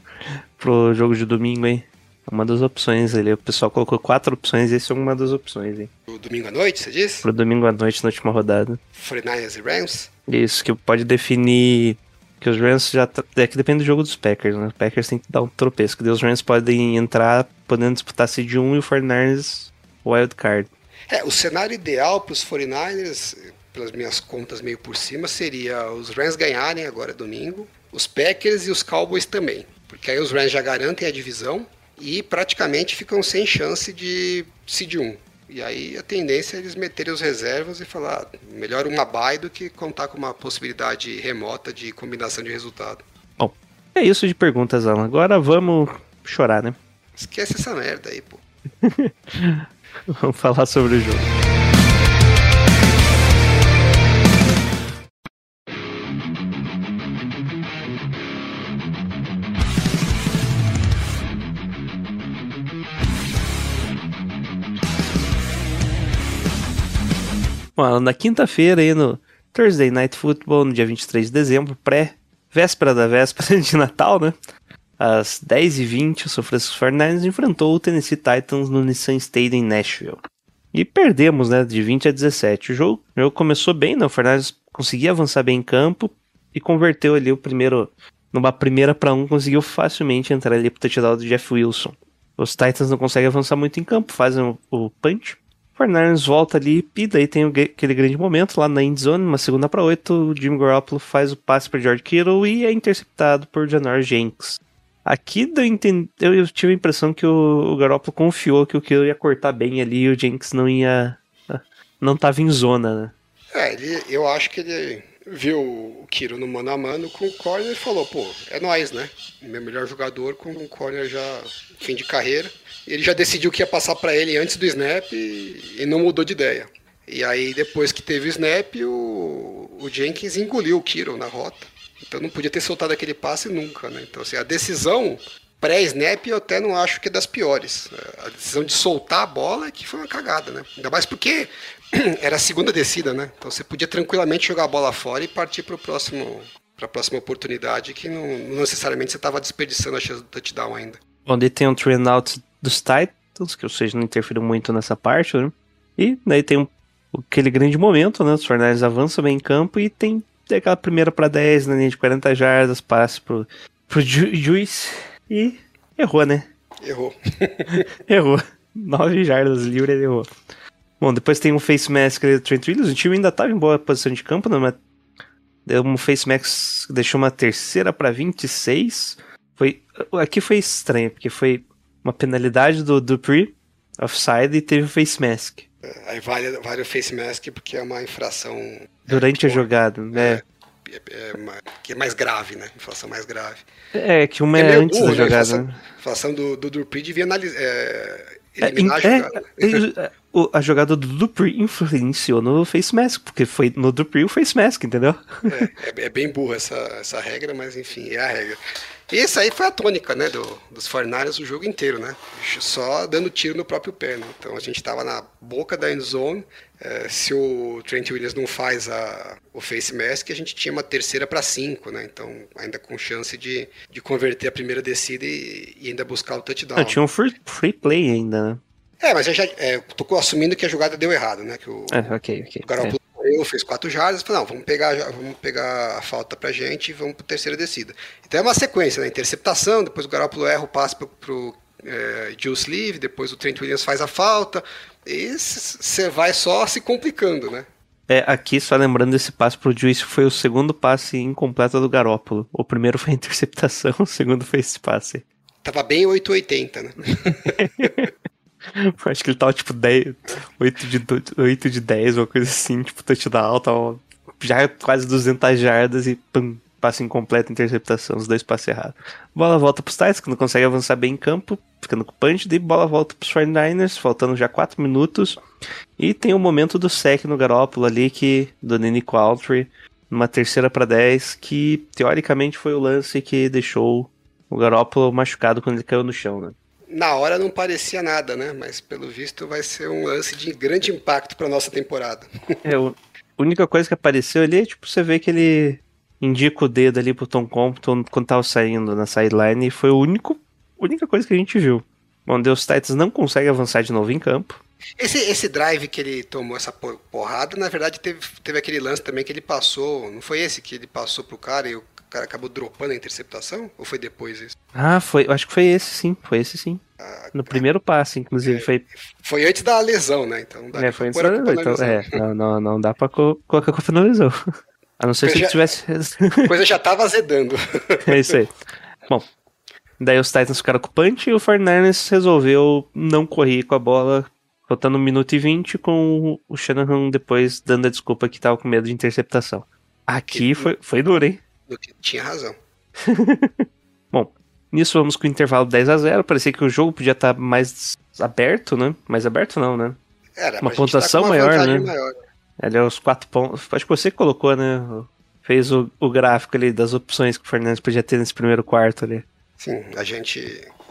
pro jogo de domingo, hein? Uma das opções ali. O pessoal colocou quatro opções e esse é uma das opções, hein? Pro domingo à noite, você disse? Pro domingo à noite na última rodada. 49ers e Rams? Isso, que pode definir. Que os Rams já. É que depende do jogo dos Packers, né? Os Packers tem que dar um tropeço. Que os Rams podem entrar podendo disputar seed 1 e o 49ers wild card. É, o cenário ideal para os 49ers, pelas minhas contas meio por cima, seria os Rams ganharem agora domingo, os Packers e os Cowboys também. Porque aí os Rams já garantem a divisão e praticamente ficam sem chance de seed 1. E aí a tendência é eles meterem os reservas e falar, melhor uma bye do que contar com uma possibilidade remota de combinação de resultado. Bom, é isso de perguntas, Alan. Agora vamos chorar, né? Esquece essa merda aí, pô. vamos falar sobre o jogo. Bom, na quinta-feira aí no Thursday Night Football, no dia 23 de dezembro, pré-véspera da véspera de Natal, né? Às 10h20, o São Francisco 49ers enfrentou o Tennessee Titans no Nissan Stadium em Nashville. E perdemos, né, de 20 a 17. O jogo, o jogo começou bem, né? O 49ers conseguia avançar bem em campo e converteu ali o primeiro, numa primeira para um, conseguiu facilmente entrar ali pro touchdown do Jeff Wilson. Os Titans não conseguem avançar muito em campo, fazem o, o punch, Fernandes volta ali e daí tem aquele grande momento lá na endzone, uma segunda para oito, o Jimmy Garoppolo faz o passe para George Kittle e é interceptado por Janor Jenks. Aqui eu, eu tive a impressão que o, o Garoppolo confiou que o Kittle ia cortar bem ali e o Jenks não ia não tava em zona, né? É, ele, eu acho que ele viu o Kiro no mano a mano com o corner e falou, pô, é nós, né? Meu melhor jogador com um corner já fim de carreira. Ele já decidiu que ia passar para ele antes do snap e, e, não mudou de ideia. E aí depois que teve o snap, o, o Jenkins engoliu o Kiro na rota. Então não podia ter soltado aquele passe nunca, né? Então assim, a decisão pré-snap eu até não acho que é das piores. A decisão de soltar a bola é que foi uma cagada, né? Ainda mais porque era a segunda descida, né? Então você podia tranquilamente jogar a bola fora e partir para o próximo para a próxima oportunidade que não, não necessariamente você estava desperdiçando a chance do touchdown ainda. Onde tem um train out dos Titans, que ou seja, não interferiu muito nessa parte, né? E daí tem um, aquele grande momento, né? Os Fornais avançam bem em campo e tem, tem aquela primeira para 10 na linha de 40 jardas, passe pro, pro Ju Juice e errou, né? Errou. errou. 9 jardas livre, ele errou. Bom, depois tem um face mask do Trent Williams. O time ainda estava em boa posição de campo, né? Mas deu um face mask que deixou uma terceira para 26. Foi, aqui foi estranho, porque foi uma penalidade do Dupree, offside, e teve o face mask. É, aí vale, vale o face mask porque é uma infração. Durante é, a jogada, né? É, é, que é mais grave, né? Inflação mais grave. É, que uma é, é antes burro, da né? jogada. Inflação, né? inflação do, do Dupree devia analisar. É, eliminar a jogada a jogada do Dupree influenciou no face mask, porque foi no Dupree o face mask, entendeu? É, é, é, bem burra essa, essa regra, mas enfim, é a regra. E essa aí foi a tônica, né, do, dos Fornares o jogo inteiro, né? Só dando tiro no próprio pé, né? Então a gente estava na boca da end zone. É, se o Trent Williams não faz a, o face mask, a gente tinha uma terceira para cinco, né? Então ainda com chance de, de converter a primeira descida e, e ainda buscar o touchdown. Ah, tinha um free, free play ainda, né? É, mas eu já é, tô assumindo que a jogada deu errado, né? Que o, é, ok, ok. O Garoppolo é. Correu, fez quatro jardas, falou, não, vamos pegar, vamos pegar a falta pra gente e vamos pro terceira descida. Então é uma sequência, né? Interceptação, depois o Garoppolo erra o passe pro, pro é, Juice Sleeve, depois o Trent Williams faz a falta, e você vai só se complicando, né? É, aqui, só lembrando esse passe pro Juice, foi o segundo passe incompleto do Garópolo. O primeiro foi a interceptação, o segundo foi esse passe. Tava bem 880, né? Acho que ele tava tipo 10, 8 de, 8 de 10, uma coisa assim, tipo touchdown, tava já quase 200 jardas e pum, passe incompleto, interceptação, os dois passes errados. Bola volta pros Titans, que não consegue avançar bem em campo, ficando com punch, daí bola volta pros 49ers, faltando já 4 minutos. E tem o momento do sec no Garópolo ali, que do Nini Qualtry, numa terceira para 10, que teoricamente foi o lance que deixou o Garópolo machucado quando ele caiu no chão, né? Na hora não parecia nada, né? Mas pelo visto vai ser um lance de grande impacto para nossa temporada. É, a única coisa que apareceu ali é tipo você vê que ele indica o dedo ali pro Tom Compton quando tava saindo na sideline e foi o único única coisa que a gente viu. Onde os Titans não conseguem avançar de novo em campo. Esse, esse drive que ele tomou essa porrada, na verdade teve, teve aquele lance também que ele passou, não foi esse que ele passou pro cara e o cara acabou dropando a interceptação? Ou foi depois isso? Ah, foi. Acho que foi esse sim. Foi esse sim. Ah, no primeiro passe, inclusive. É, foi... foi antes da lesão, né? Então dá é, foi antes da lesão. Então, é, não, não, não dá pra co colocar a culpa na lesão. A não ser se ele tivesse. A coisa já tava azedando. é isso aí. Bom, Daí os Titans ficaram com o punch e o 49ers resolveu não correr com a bola, faltando 1 minuto e 20, com o Shanahan depois dando a desculpa que tava com medo de interceptação. Aqui foi, foi duro, hein? Que tinha razão. Bom, nisso vamos com o intervalo 10 a 0 Parecia que o jogo podia estar mais aberto, né? Mais aberto não, né? Era, Uma gente pontuação com maior, né? maior. Ali é os quatro pontos. Acho que você colocou, né? Fez o, o gráfico ali das opções que o Fernandes podia ter nesse primeiro quarto ali. Sim, a gente.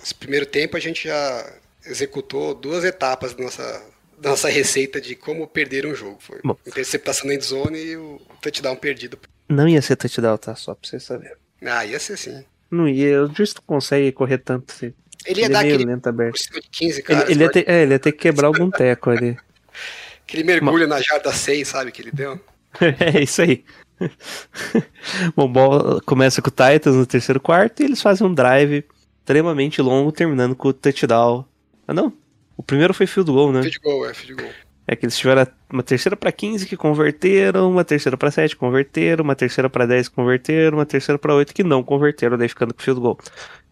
Esse primeiro tempo a gente já executou duas etapas da nossa, da nossa receita de como perder um jogo. Foi Bom. interceptação na endzone e o touchdown perdido. Não ia ser touchdown, tá? Só pra você saber. Ah, ia ser sim. Não ia, o Justo consegue correr tanto assim. Ele ia Ele é dar meio aquele lento aberto. de 15 Ele, caras. ele ia ter, é, ele ia ter que quebrar algum teco ali. Aquele mergulho na jarda 6, sabe, que ele deu. é isso aí. Bom, bola começa com o Titans no terceiro quarto e eles fazem um drive extremamente longo, terminando com o touchdown. Ah, não. O primeiro foi field goal, né? Field goal, é, field goal. É que eles tiveram uma terceira pra 15 que converteram, uma terceira pra 7 que converteram, uma terceira pra 10 que converteram, uma terceira pra 8 que não converteram, daí ficando com field goal.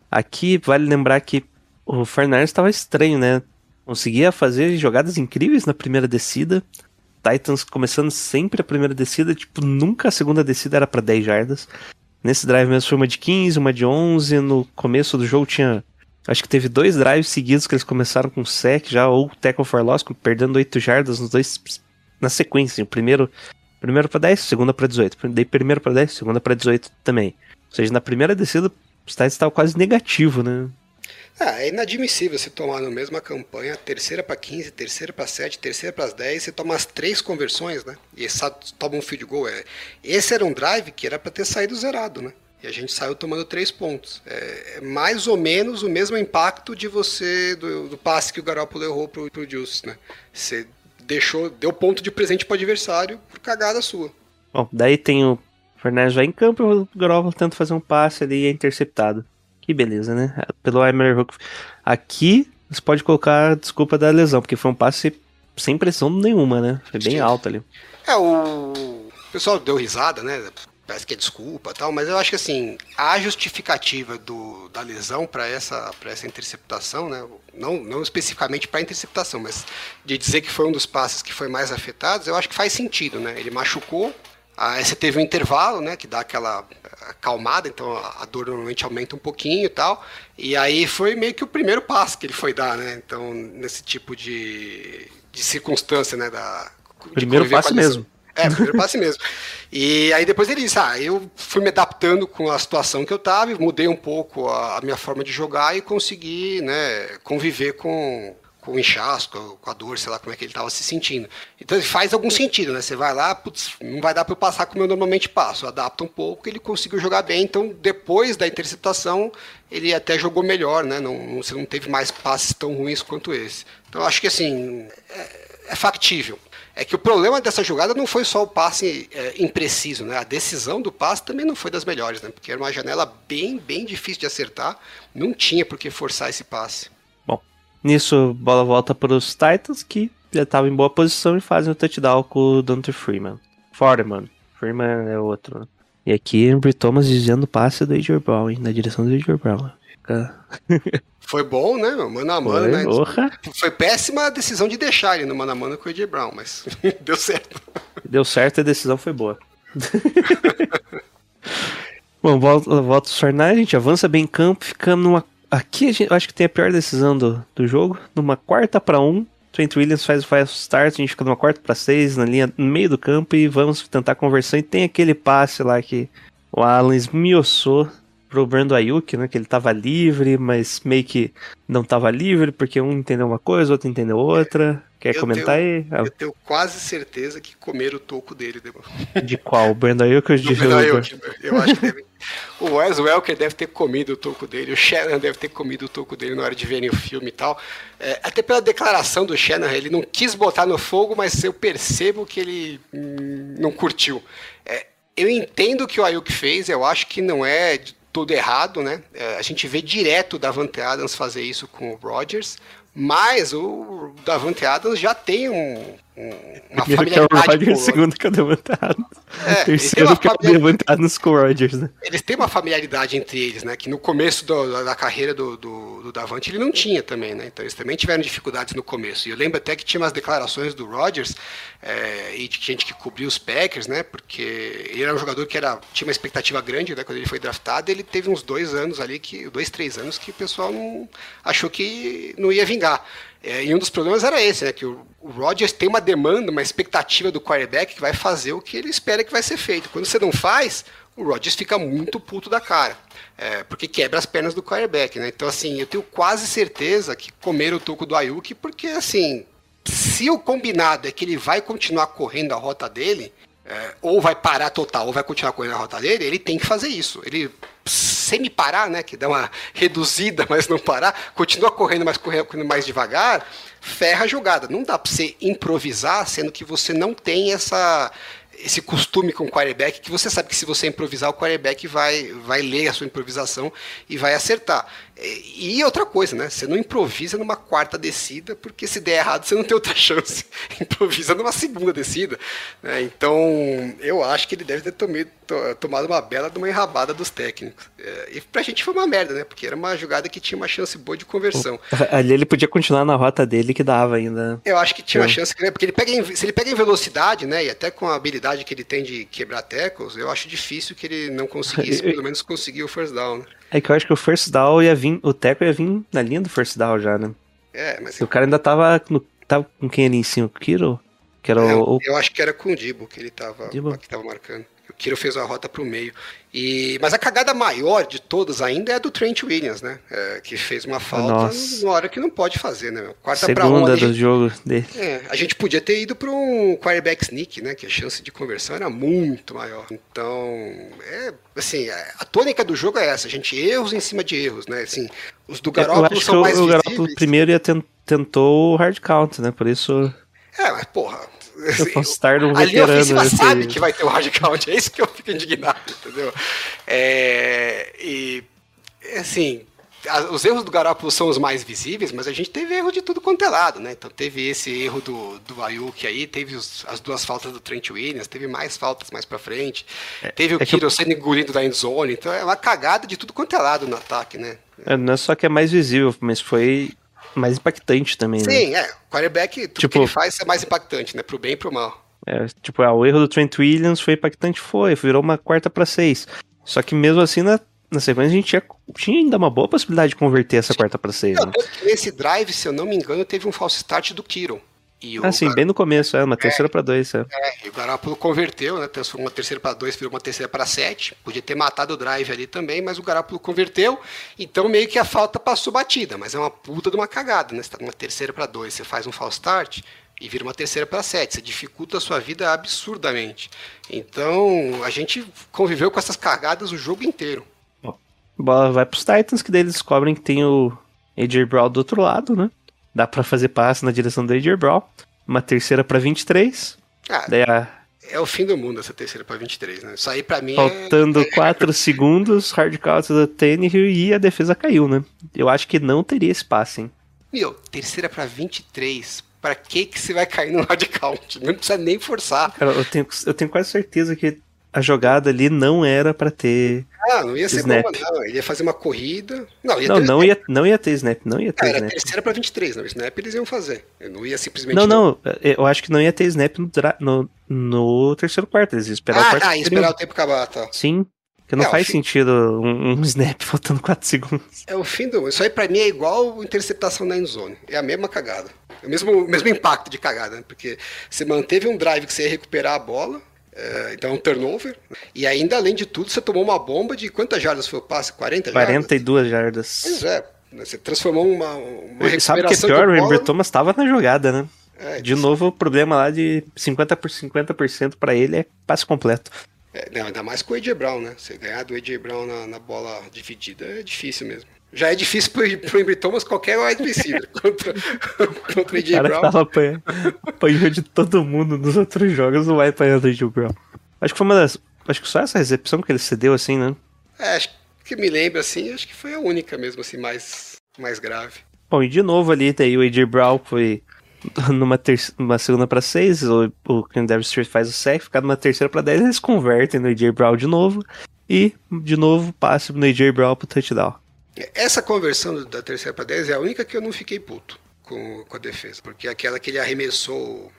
Aqui vale lembrar que o Fernandes estava estranho, né? Conseguia fazer jogadas incríveis na primeira descida. Titans começando sempre a primeira descida, tipo, nunca a segunda descida era pra 10 jardas. Nesse drive mesmo foi uma de 15, uma de 11. No começo do jogo tinha. Acho que teve dois drives seguidos que eles começaram com sec já, ou tackle for loss, perdendo 8 jardas nos dois na sequência. O primeiro, primeiro para 10, segunda para 18. Daí primeiro para 10, segunda para 18 também. Ou seja, na primeira descida, os Titans estavam quase negativo, né? Ah, é inadmissível você tomar na mesma campanha, terceira pra 15, terceira pra 7, terceira pra 10, você toma as três conversões, né? E toma um field goal. É. Esse era um drive que era pra ter saído zerado, né? E a gente saiu tomando três pontos. É, é mais ou menos o mesmo impacto de você, do, do passe que o Garoppolo errou pro, pro Juice, né? Você deixou, deu ponto de presente pro adversário por cagada sua. Bom, daí tem o Fernandes vai em campo e o Garoppolo tenta fazer um passe ali e é interceptado. Que beleza, né? Pelo Emery Hook. Aqui você pode colocar a desculpa da lesão, porque foi um passe sem pressão nenhuma, né? Foi bem Sim. alto ali. É, o... o pessoal deu risada, né? Parece que é desculpa tal, mas eu acho que assim, a justificativa do, da lesão para essa, pra essa interceptação, né? Não, não especificamente para interceptação, mas de dizer que foi um dos passes que foi mais afetados, eu acho que faz sentido, né? Ele machucou, aí você teve um intervalo, né? Que dá aquela acalmada, então a a dor normalmente aumenta um pouquinho e tal. E aí foi meio que o primeiro passo que ele foi dar, né? Então, nesse tipo de, de circunstância, né? Da, de Primeiro passe a lesão. mesmo. É, primeiro passe mesmo. E aí depois ele disse, ah, eu fui me adaptando com a situação que eu estava, mudei um pouco a, minha forma de jogar e consegui, né, conviver com, com o inchaço, com a, dor, sei lá como é que ele estava se sentindo. Então faz algum sentido, né? Você vai lá, putz, não vai dar para eu passar como eu normalmente passo, adapta um pouco, ele conseguiu jogar bem, então depois da interceptação ele até jogou melhor, né? Não, você não teve mais passes tão ruins quanto esse. Então acho que assim, é factível. É que o problema dessa jogada não foi só o passe é, impreciso, né? A decisão do passe também não foi das melhores, né? Porque era uma janela bem, bem difícil de acertar. Não tinha por que forçar esse passe. Bom, nisso bola volta para os Titans que já estavam em boa posição e fazem o touchdown com o Dante Freeman. Foreman. Freeman é outro. né? E aqui Embry Thomas desviando o passe do Adrian Brown, hein? Na direção do Adrian Brown. Foi bom, né? Mano a mano, né? porra. Foi péssima a decisão de deixar ele no mano a mano com o AJ Brown, mas deu certo. Deu certo, a decisão foi boa. Bom, volta, volta os Fortnite, a gente avança bem em campo, ficamos numa. Aqui a gente, eu acho que tem a pior decisão do, do jogo. Numa quarta para um, Trent Williams faz o fast start, a gente fica numa quarta para seis, na linha, no meio do campo, e vamos tentar conversão. E tem aquele passe lá que o Alan esmiuçou pro Brando Ayuk, né? Que ele tava livre, mas meio que não tava livre, porque um entendeu uma coisa, outro entendeu outra. Quer Eu comentar tenho- aí? Eu tenho quase certeza que comeram o toco dele. depois. De qual? O Brando Ayuk ou de Brandon Ayuk, Eu acho que deve. O Wes Welker deve ter comido o toco dele, o Shannon deve ter comido o toco dele na hora de verem o filme e tal. É, até pela declaração do Shannon, ele não quis botar no fogo, mas eu percebo que ele hum, não curtiu. É, eu entendo o que o Ayuk fez, eu acho que não é de tudo errado, né? É, a gente vê direto da Davante Adams fazer isso com o Rodgers, Mas o Davante Adams já tem um, um, uma Primeiro que é o Rodgers, segundo que é o Devante Adams. É, Terceiro que é o familiaridade- Devante Adams com o Rodgers, né? Eles têm uma familiaridade entre eles, né? Que no começo do- da carreira do, do, do Davante ele não tinha também, né? Então eles também tiveram dificuldades no começo. E eu lembro até que tinha umas declarações do Rodgers é, e de gente que cobriu os Packers, né? Porque ele era um jogador que era, tinha uma expectativa grande, né? Quando ele foi draftado, ele teve uns dois anos ali, que dois, três anos, que o pessoal não achou que não ia vingar. É, e um dos problemas era esse, né? Que o, o Rodgers tem uma demanda, uma expectativa do quarterback que vai fazer o que ele espera que vai ser feito. Quando você não faz, o Rodgers fica muito puto da cara. É, porque quebra as pernas do quarterback, né? Então, assim, eu tenho quase certeza que comeram o toco do Ayuk, porque, assim, se o combinado é que ele vai continuar correndo a rota dele, é, ou vai parar total, ou vai continuar correndo a rota dele, ele tem que fazer isso. Ele, sem parar, né, que dá uma reduzida, mas não parar, continua correndo, mas correndo mais devagar, ferra a jogada. Não dá para você improvisar, sendo que você não tem essa esse costume com o quarterback que você sabe que se você improvisar, o quarterback vai, vai ler a sua improvisação e vai acertar. E outra coisa, né? Você não improvisa numa quarta descida, porque se der errado, você não tem outra chance. Improvisa numa segunda descida. né? Então, eu acho que ele deve ter tomado, to- tomado uma bela de uma enrabada dos técnicos. É, E pra gente foi uma merda, né? Porque era uma jogada que tinha uma chance boa de conversão. Ali ele podia continuar na rota dele que dava ainda. Eu acho que tinha uma É. chance, né? Porque ele pega em- se ele pega em velocidade, né? E até com a habilidade que ele tem de quebrar tackles, eu acho difícil que ele não conseguisse, pelo menos conseguir o first down. Né? É que eu acho que o first down ia vir, o Teco ia vir na linha do first down já, né? É, mas E o cara ainda tava, no, tava com quem ali em cima? O Kiro? Que era É, o, o- eu acho que era com o Dibo que ele tava, que tava marcando. O Kiro fez a rota pro meio. E, mas a cagada maior de todas ainda é a do Trent Williams, né? É, que fez uma falta Nossa. numa hora que não pode fazer, né? meu? Quarta pra segunda uma. a do gente- jogo dele. É, a gente podia ter ido para um quarterback sneak, né? Que a chance de conversão era muito maior. Então, é assim, a tônica do jogo é essa, gente, erros em cima de erros, né? Assim, os do Garoppolo são o, mais o Garoppolo visíveis. primeiro ia ten- tentou o hard count, né? Por isso É, mas porra. Eu posso estar um A linha veterano. ofensiva nesse- sabe que vai ter o hard count, é isso que eu fico indignado, entendeu? É, e, assim, a- os erros do Garoppolo são os mais visíveis, mas a gente teve erro de tudo quanto é lado, né? Então teve esse erro do, do Ayuk aí, teve os- as duas faltas do Trent Williams, teve mais faltas mais pra frente, teve o é que eu- Kiro sendo engolido da endzone, então é uma cagada de tudo quanto é lado no ataque, né? É, Não é só que é mais visível, mas foi mais impactante também, né? Sim, é, o quarterback, tudo Tipo- que ele faz é mais impactante, né? Pro bem e pro mal. É, tipo, ah, o erro do Trent Williams foi impactante, foi, virou uma quarta pra seis. Só que mesmo assim, na, na sequência, a gente tinha, tinha ainda uma boa possibilidade de converter essa quarta pra seis, né? nesse drive, se eu não me engano, teve um false start do Kiro. E Assim, Gar- bem no começo, é, uma terceira pra dois, é. é, e o Garoppolo converteu, né? Transformou uma terceira para dois, virou uma terceira para sete. Podia ter matado o drive ali também, mas o Garoppolo converteu. Então meio que a falta passou batida, mas é uma puta de uma cagada, né? Você tá numa terceira para dois, você faz um false start e vira uma terceira para sete. Você dificulta a sua vida absurdamente. Então a gente conviveu com essas cagadas o jogo inteiro. Bola vai pros Titans, que daí eles descobrem que tem o AJ Brown do outro lado, né? Dá pra fazer passe na direção do AJ Brown. Uma terceira pra 23. Ah, Daí, a- é o fim do mundo essa terceira para 23, né? Isso aí para mim é. faltando 4 segundos, hard count do Tannehill e a defesa caiu, né? Eu acho que não teria esse passe, hein? Meu, terceira pra 23. Pra que que você vai cair no hard count? Não precisa nem forçar. Cara, eu tenho, eu tenho quase certeza que a jogada ali não era pra ter. Ah, não ia ser Snap. bomba, não. Ele ia fazer uma corrida. Não, ia Não, ter não ia, não ia ter snap, não ia ter Ah, era snap. terceira pra 23, não. Snap eles iam fazer. Eu não ia simplesmente. Não, não, eu acho que não ia ter snap no, no, no terceiro quarto. Eles iam esperar o Ah, quarto tá, ia período. esperar o tempo acabar, tá. Sim, porque não É, o faz fim- sentido um, um snap faltando 4 segundos. É o fim do. Isso aí pra mim é igual interceptação na endzone. É a mesma cagada. É o mesmo, o mesmo impacto de cagada, né? Porque você manteve um drive que você ia recuperar a bola. É, então é um turnover. E ainda, além de tudo, você tomou uma bomba de quantas jardas foi o passe? 40 jardas? 42 jardas. Pois é. né? Você transformou uma, uma Sabe que é pior? O Amber Thomas tava na jogada, né? É, De novo, o problema lá de 50 por 50% pra ele é passe completo. É, não, ainda mais com o AJ Brown, né? Você ganhar do AJ Brown na, na bola dividida é difícil mesmo. Já é difícil pro, pro Embry Thomas qualquer wide receiver. contra, contra o O AJ cara Brown. tava apanhando, apanhou de todo mundo nos outros jogos, não vai apanhar do Joe Brown. Acho que foi uma das. Acho que só essa recepção que ele cedeu assim, né? É, acho que me lembra assim, acho que foi a única mesmo, assim, mais, mais grave. Bom, e de novo ali, daí o AJ Brown foi numa, numa segunda para seis, o, o Devil Street faz o sec, ficar numa terceira para dez, eles convertem no AJ Brown de novo, e de novo passe no AJ Brown pro touchdown. Essa conversão da terceira para 10 é a única que eu não fiquei puto com, com a defesa. Porque é aquela que ele arremessou.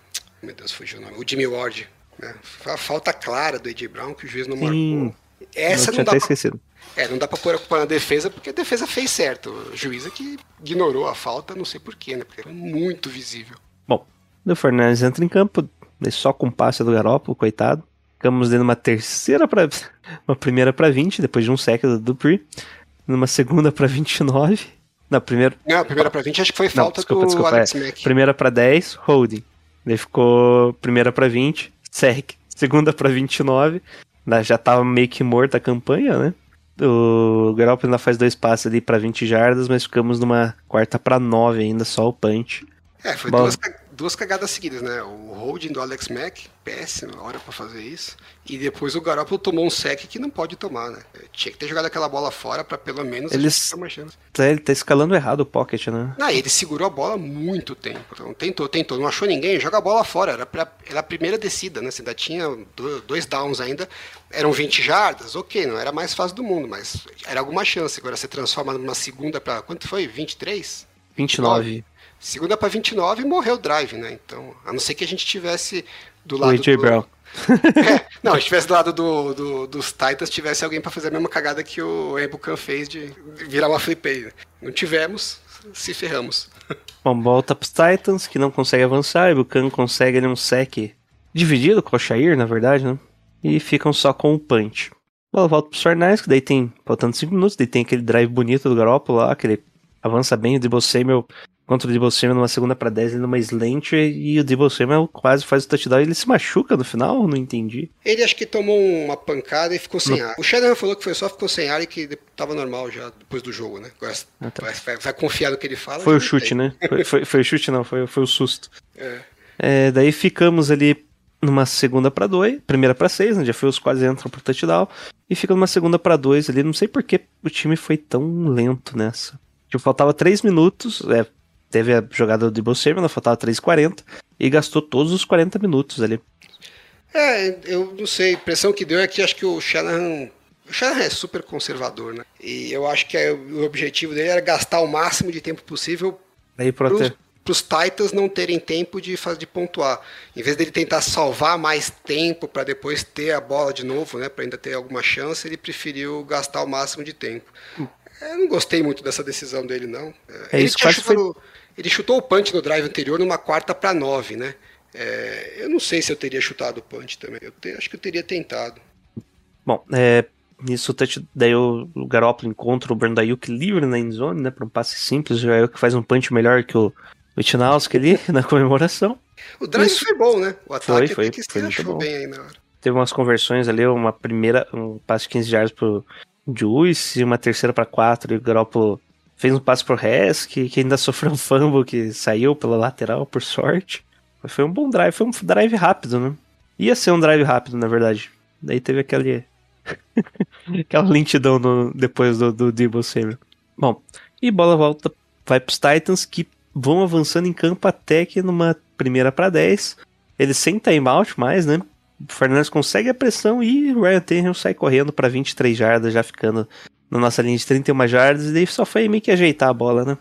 Meu Deus, fugiu o nome. O Jimmy Ward. Né? A falta clara do Ed Brown que o juiz não Sim, marcou. Essa não não, dá pra, esquecido. é, não dá pra pôr a culpa na defesa, porque a defesa fez certo. O juiz é que ignorou a falta, não sei porquê, né? Porque era muito visível. Bom, o Fernandes entra em campo, só com o passe do Garoppolo, coitado. Ficamos dando uma terceira para uma primeira para 20, depois de um sec do Dupree. Numa segunda para 29. Na primeira, Não, a primeira pra 20 acho que foi Não, falta desculpa, do desculpa, Alex é. Mack. primeira para 10, holding. Daí ficou primeira para 20, sec. Segunda para 29, né, já tava meio que morta a campanha, né? O Garoppolo ainda faz dois passes ali para 20 jardas, mas ficamos numa quarta para 9 ainda, só o punch. É, foi Bom. duas, duas cagadas seguidas, né? O holding do Alex Mack, péssima hora pra fazer isso. E depois o Garoppolo tomou um sec que não pode tomar, né? Tinha que ter jogado aquela bola fora pra pelo menos Eles- uma chance. Tá- Ele tá escalando errado o pocket, né? Não, ele segurou a bola muito tempo. Então, tentou, tentou, não achou ninguém, joga a bola fora. Era, pra, era a primeira descida, né? Você ainda tinha do- dois downs ainda. Eram 20 jardas, ok, não era a mais fácil do mundo, mas era alguma chance. Agora você transforma numa segunda pra. Quanto foi? 23? 29. Segunda pra 29 e morreu o drive, né? Então, a não ser que a gente tivesse do lado AJ do... Brown. É, não, se tivesse do lado do, do- dos Titans, tivesse alguém pra fazer a mesma cagada que o Ebucan fez de virar uma flip aí. Não tivemos, se ferramos. Bom, volta pros Titans, que não consegue avançar. E o Khan consegue ali um sec dividido com o Shair, na verdade, né? E ficam só com o punch. Bola volta pros Fornais, que daí tem, faltando 5 minutos, daí tem aquele drive bonito do Garoppolo lá, que ele avança bem, o Debo Samuel contra o Debo Samuel numa segunda pra 10, ele numa slant, e o Debo Samuel quase faz o touchdown, e ele se machuca no final, não entendi. Ele acho que tomou uma pancada e ficou sem ar. O Shanahan falou que foi só ficou sem ar e que tava normal já depois do jogo, né? Agora Ah, tá. vai, vai- confiar no que ele fala. Foi o não chute, sei. né? Foi, foi, foi o chute, não, foi, foi o susto. É. É, daí ficamos ali numa segunda pra dois, primeira pra seis, né? Já foi os quase entram pro touchdown. E fica numa segunda pra dois ali. Não sei por que o time foi tão lento nessa. Tipo, faltava três minutos. É, teve a jogada do Debo Samuel, faltava 3,40. E gastou todos os 40 minutos ali. É, eu não sei, a impressão que deu é que acho que o Shanahan. O Shanahan é super conservador, né? E eu acho que é- o objetivo dele era gastar o máximo de tempo possível para os Titans não terem tempo de, de pontuar. Em vez dele tentar salvar mais tempo para depois ter a bola de novo, né? Para ainda ter alguma chance, ele preferiu gastar o máximo de tempo. Eu não gostei muito dessa decisão dele, não. É, ele, isso tinha quase foi- chutado- ele chutou o punch no drive anterior numa quarta para nove, né? É, eu não sei se eu teria chutado o punch também. Eu te- acho que eu teria tentado. Bom, é. Nisso, o touch- daí o, o Garoppolo encontra o Brandon Ayuk livre na endzone, né? Pra um passe simples. O Ayuk faz um punch melhor que o Witnowski ali na comemoração. O drive Isso. foi bom, né? O ataque foi, que foi se muito achou bom. bem aí na hora. Teve umas conversões ali, uma primeira, um passe de 15 yards pro Juice, uma terceira para 4, e o Garoppolo fez um passe pro Hess, que, que ainda sofreu um fumble que saiu pela lateral, por sorte. Mas foi um bom drive, foi um drive rápido, né? Ia ser um drive rápido, na verdade. Daí teve aquele... aquela lentidão no- depois do, do Debo Samuel. Bom, e bola volta, vai pros Titans, que vão avançando em campo até que numa primeira para 10, eles sem timeout mais, né? O Fernandes consegue a pressão e o Ryan Tannehill sai correndo para 23 jardas, já ficando na nossa linha de 31 jardas, e daí só foi meio que ajeitar a bola, né?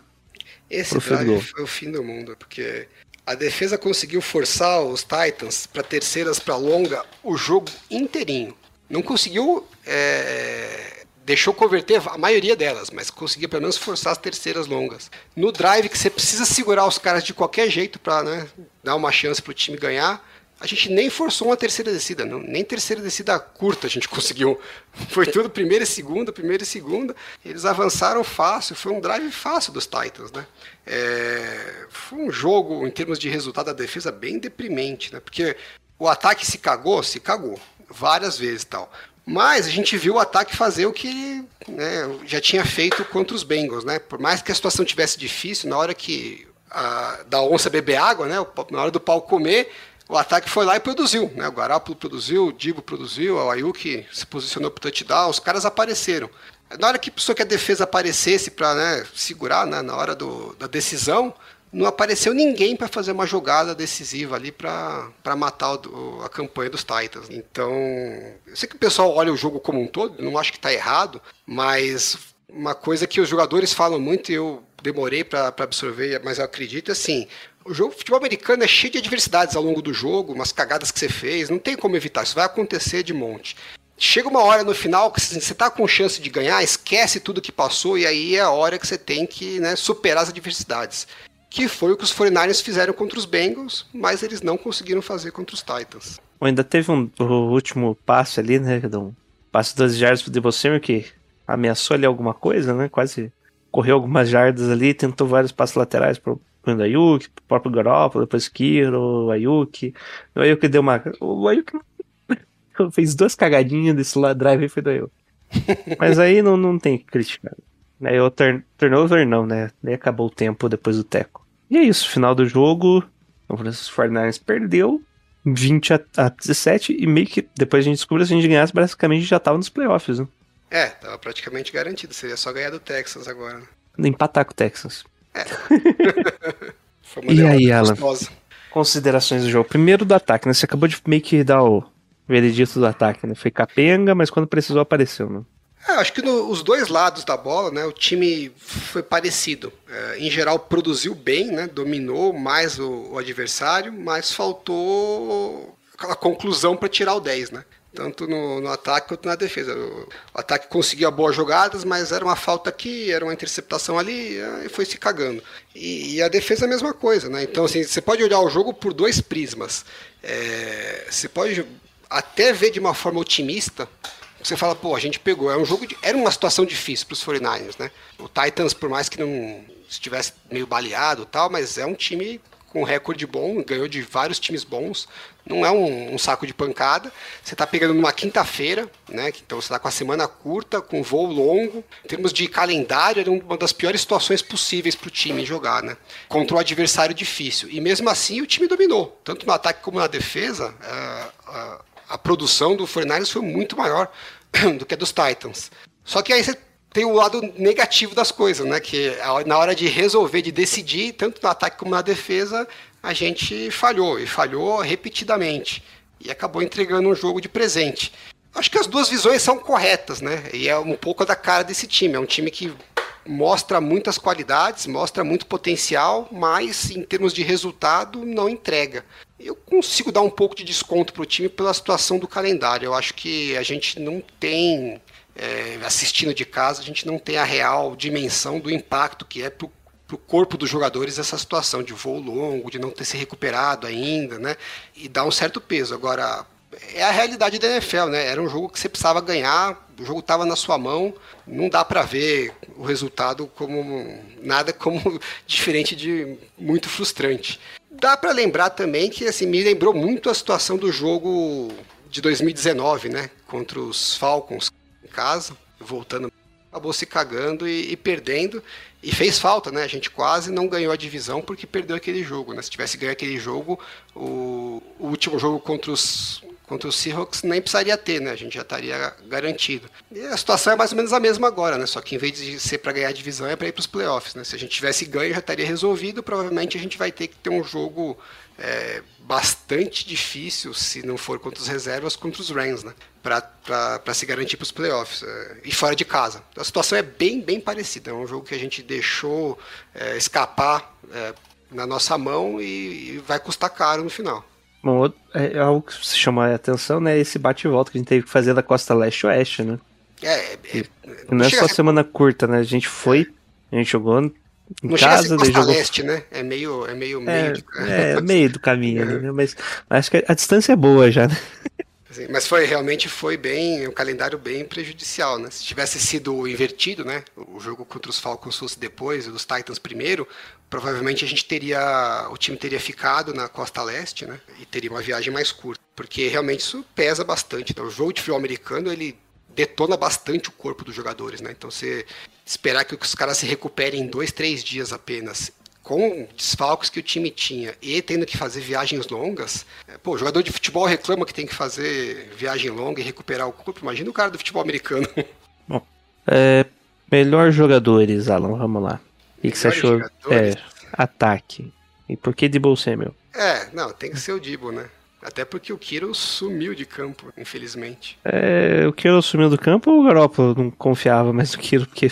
Esse drive foi o fim do mundo, porque a defesa conseguiu forçar os Titans para terceiras para longa o jogo inteirinho. Não conseguiu, é, deixou converter a maioria delas, mas conseguiu pelo menos forçar as terceiras longas. No drive que você precisa segurar os caras de qualquer jeito para né, dar uma chance para o time ganhar, a gente nem forçou uma terceira descida, não, nem terceira descida curta a gente conseguiu. Foi tudo primeira e segunda, primeira e segunda. Eles avançaram fácil, foi um drive fácil dos Titans, né? É, foi um jogo, em termos de resultado da defesa, bem deprimente, né? Porque o ataque se cagou, se cagou, várias vezes tal. Mas a gente viu o ataque fazer o que né, já tinha feito contra os Bengals, né? Por mais que a situação tivesse difícil, na hora que a, da onça beber água, né? Na hora do pau comer, o ataque foi lá e produziu, né? O Garoppolo produziu, o Dibo produziu, o Ayuki se posicionou para touchdown, os caras apareceram. Na hora que precisou que a defesa aparecesse para né, segurar, né, na hora do, da decisão, não apareceu ninguém para fazer uma jogada decisiva ali para matar o, a campanha dos Titans. Então, eu sei que o pessoal olha o jogo como um todo, não acho que está errado, mas uma coisa que os jogadores falam muito e eu demorei para absorver, mas eu acredito, é assim, o jogo futebol americano é cheio de adversidades ao longo do jogo, umas cagadas que você fez, não tem como evitar, isso vai acontecer de monte. Chega uma hora no final que você está com chance de ganhar, esquece tudo que passou e aí é a hora que você tem que né, superar as adversidades que foi o que os 49ers fizeram contra os Bengals, mas eles não conseguiram fazer contra os Titans. Ainda teve um o último passe ali, né? Um passe das jardas pro Devossamer que ameaçou ali alguma coisa, né? Quase correu algumas jardas ali, tentou vários passos laterais pro, pro Ayuk, pro próprio Garoppolo, depois Kiro, o Ayuk. O Ayuk deu uma... O Ayuk fez duas cagadinhas desse lado drive e foi do Ayuk. Mas aí não, não tem que criticar. Aí o turn, turnover não, né? Daí acabou o tempo depois do teco. E é isso, final do jogo, o Francisco 49ers perdeu 20 a, a 17 e meio que depois a gente descobriu que se a gente ganhasse, basicamente já tava nos playoffs, né? É, tava praticamente garantido, seria só ganhar do Texas agora. Empatar com o Texas. É. e aí, Alan? Considerações do jogo. Primeiro do ataque, né? Você acabou de meio que dar o veredito do ataque, né? Foi capenga, mas quando precisou apareceu, né? É, acho que nos os dois lados da bola, né, o time foi parecido. É, em geral, produziu bem, né, dominou mais o, o adversário, mas faltou aquela conclusão para tirar o 10, né? Tanto no, no, ataque quanto na defesa. O, ataque conseguia boas jogadas, mas era uma falta aqui, era uma interceptação ali, e foi se cagando. E, e, a defesa a mesma coisa, né? Então, assim, você pode olhar o jogo por dois prismas. É, você pode até ver de uma forma otimista você fala, pô, a gente pegou. É um jogo de, era uma situação difícil para os 49ers, né? O Titans, por mais que não estivesse meio baleado tal, mas é um time com um recorde bom, ganhou de vários times bons. Não é um, um saco de pancada. Você está pegando numa quinta-feira, né? Então você está com a semana curta, com voo longo. Em termos de calendário, era uma das piores situações possíveis para o time jogar, né? Contra um adversário difícil. E mesmo assim o time dominou, tanto no ataque como na defesa. Uh, uh, a produção do 49ers foi muito maior do que a dos Titans. Só que aí você tem o lado negativo das coisas, né? Que na hora de resolver, de decidir, tanto no ataque como na defesa, a gente falhou, e falhou repetidamente. E acabou entregando um jogo de presente. Acho que as duas visões são corretas, né? E é um pouco da cara desse time. É um time que mostra muitas qualidades, mostra muito potencial, mas em termos de resultado não entrega. Eu consigo dar um pouco de desconto para o time pela situação do calendário. Eu acho que a gente não tem, é, assistindo de casa, a gente não tem a real dimensão do impacto que é para o corpo dos jogadores essa situação de voo longo, de não ter se recuperado ainda, né? E dá um certo peso. Agora, é a realidade da NFL, né? Era um jogo que você precisava ganhar, o jogo estava na sua mão, não dá para ver o resultado como nada como diferente de muito frustrante. Dá para lembrar também que assim me lembrou muito a situação do jogo de 2019, né, contra os Falcons casa, voltando acabou se cagando e, e, perdendo. E fez falta, né? A gente quase não ganhou a divisão porque perdeu aquele jogo, né? Se tivesse ganho aquele jogo, o, o último jogo contra os, Contra o Seahawks nem precisaria ter, né? A gente já estaria garantido. E a situação é mais ou menos a mesma agora, né? Só que em vez de ser para ganhar a divisão, é para ir para os playoffs, né? Se a gente tivesse ganho, já estaria resolvido. Provavelmente a gente vai ter que ter um jogo é, bastante difícil, se não for contra os reservas, contra os Rams, né? Para se garantir para os playoffs. É, e fora de casa. Então, a situação é bem, bem parecida. É um jogo que a gente deixou é, escapar é, na nossa mão e, e vai custar caro no final. Bom, é, é algo que se chama a atenção, né? Esse bate-volta que a gente teve que fazer da costa leste-oeste, né? É, é, é não é só semana curta, né? A gente foi, a gente jogou em não casa, chega a jogou... leste, né? É meio, é meio, é, meio, do... é, meio do caminho, né? Mas, mas acho que a distância é boa já, né? mas foi realmente foi bem um calendário bem prejudicial, né? Se tivesse sido invertido, né? O jogo contra os Falcons fosse depois, os Titans primeiro, provavelmente a gente teria o time teria ficado na costa leste, né? E teria uma viagem mais curta, porque realmente isso pesa bastante. Então, o jogo de futebol americano ele detona bastante o corpo dos jogadores, né? Então, você esperar que os caras se recuperem em dois, três dias apenas com desfalques que o time tinha e tendo que fazer viagens longas, é, pô, o jogador de futebol reclama que tem que fazer viagem longa e recuperar o corpo. Imagina o cara do futebol americano. Bom, É, melhor jogadores, Alan, vamos lá. O que, que você achou? Jogadores? É, ataque. E por que Debo Samuel? É, não, tem que ser o Dibo, né? Até porque o Kiro sumiu de campo, infelizmente. É, o Kiro sumiu do campo ou o Garoppolo não confiava mais no Kiro? Porque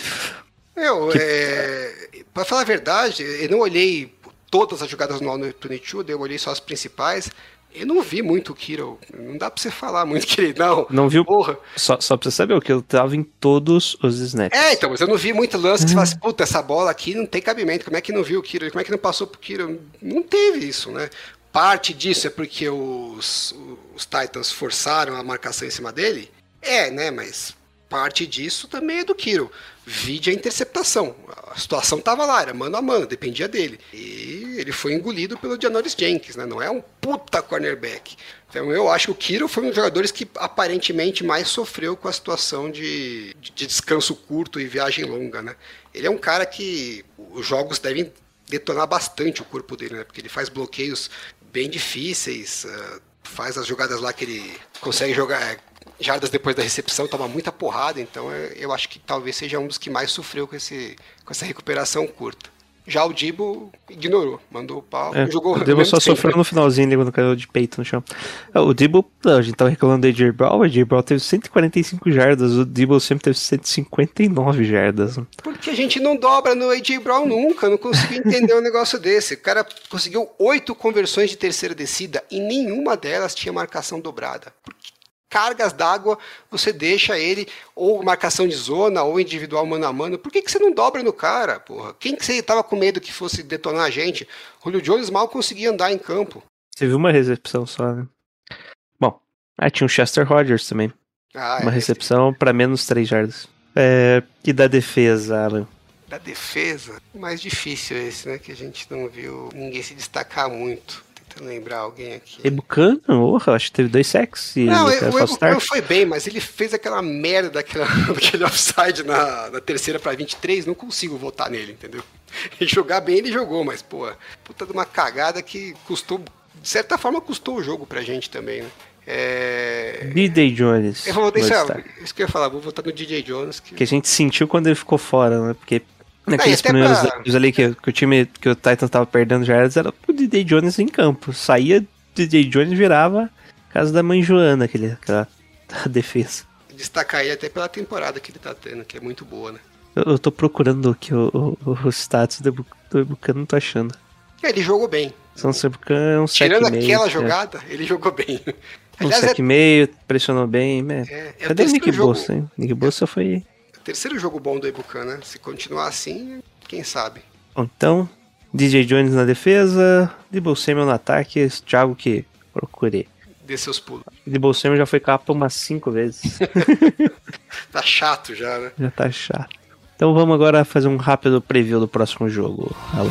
Eu, é, pra falar a verdade, eu não olhei todas as jogadas no All Tony eu olhei só as principais. Eu não vi muito o Kiro. Não dá pra você falar muito que ele não. não viu. Porra. Só, só pra você saber, o Kiro tava em todos os snaps. É, então, mas eu não vi muito lance que você fala assim, puta, essa bola aqui não tem cabimento. Como é que não viu o Kiro? Como é que não passou pro Kiro? Não teve isso, né? Parte disso é porque os, os Titans forçaram a marcação em cima dele? É, né? Mas parte disso também é do Kiro. Vide a interceptação. A situação tava lá, era mano a mano, dependia dele. E ele foi engolido pelo Janoris Jenkins, né? Não é um puta cornerback. Então eu acho que o Kiro foi um dos jogadores que aparentemente mais sofreu com a situação de, de descanso curto e viagem longa, né? Ele é um cara que os jogos devem detonar bastante o corpo dele, né? Porque ele faz bloqueios bem difíceis, ah, faz as jogadas lá que ele consegue jogar é, jardas depois da recepção, toma muita porrada, então é, eu acho que talvez seja um dos que mais sofreu com, esse, com essa recuperação curta. Já o Dibo ignorou, mandou o pau, É, jogou o Debo mesmo só sofreu no finalzinho ali quando caiu de peito no chão. É, O Debo, a gente tava reclamando do AJ Brown, o AJ Brown teve 145 jardas, o Debo sempre teve 159 jardas. Porque a gente não dobra no AJ Brown nunca, não consigo entender um negócio desse. O cara conseguiu oito conversões de terceira descida e nenhuma delas tinha marcação dobrada. Porque cargas d'água você deixa ele ou marcação de zona ou individual mano a mano. Por que, que você não dobra no cara, porra? Quem que você tava com medo que fosse detonar a gente? Julio Jones mal conseguia andar em campo. Você viu uma recepção só, né? Bom, ah, tinha o Chester Rogers também. Ah, uma é, recepção pra menos 3 jardas. É, e da defesa, Alan? Da defesa, mais difícil esse, né? Que a gente não viu ninguém se destacar muito. Tentando lembrar alguém aqui. Ebucano, porra, acho que teve dois sacks e Não, o o Ebucano foi bem, mas ele fez aquela merda daquela, daquele offside na, na terceira pra 23, não consigo votar nele, entendeu? E jogar bem ele jogou, mas, pô, puta de uma cagada que custou, de certa forma, custou o jogo pra gente também, né? É... D.J. Jones. Eu vou deixar, isso que eu ia falar, vou votar no DJ Jones. Que... Que a gente sentiu quando ele ficou fora, né? Porque naqueles até primeiros pra- drives ali que, que o time, que o Titans tava perdendo já era o D.J. Jones em campo. Saía, D.J. Jones virava casa da mãe Joana, aquele, aquela defesa. Destacar ele até pela temporada que ele tá tendo, que é muito boa, né? Eu, eu tô procurando aqui o, o, o status do, do não tô achando. É, ele jogou bem. São Ebucano é um Tirando meio. aquela é. jogada, ele jogou bem. Um Aliás, sec é, meio, pressionou bem. né? é, é Cadê o Nick jogo, Bolsa, hein? Nick Bolsa foi... terceiro jogo bom do Ebucan, né? Se continuar assim, quem sabe? Então, DJ Jones na defesa, Debo Samuel no ataque, Thiago que procurei. Dê seus pulos. Debo Samuel já foi capa umas 5 vezes. Tá chato já, né? já tá chato. Então vamos agora fazer um rápido preview do próximo jogo. Alô.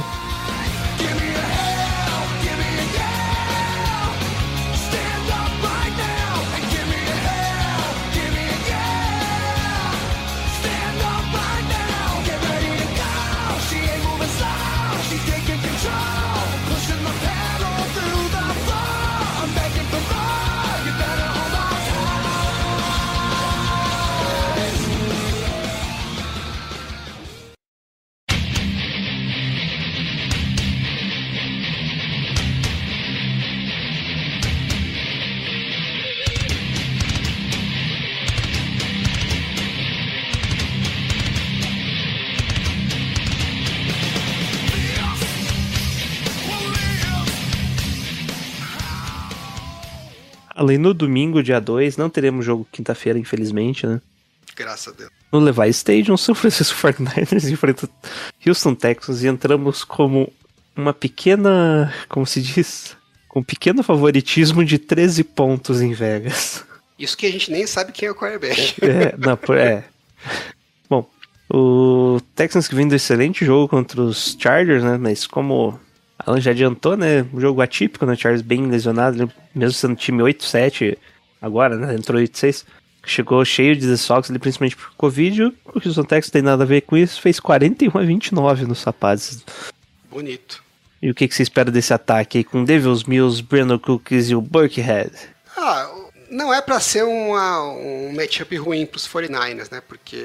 Além no domingo, dia 2, não teremos jogo quinta-feira, infelizmente, né? Graças a Deus. No Levi Stadium, São Francisco 49ers enfrenta Houston Texans e entramos como uma pequena, como se diz, com um pequeno favoritismo de 13 pontos em Vegas. Isso que a gente nem sabe quem é o quarterback. É, não, por- é. Bom, o Texans que vem do excelente jogo contra os Chargers, né? Mas como Alan já adiantou, né? Um jogo atípico, né? Chargers bem lesionado, ele- mesmo sendo time 8-7 agora, né? Entrou 8-6. Chegou cheio de desfalques ali, principalmente por Covid. O Houston Texans tem nada a ver com isso. Fez 41 a 29 nos sapatos. Bonito. E o que, que você espera desse ataque aí com Devils Mills, Brandon Cooks e o Burkhead? Ah, Não é para ser uma, um matchup ruim para os 49ers, né? Porque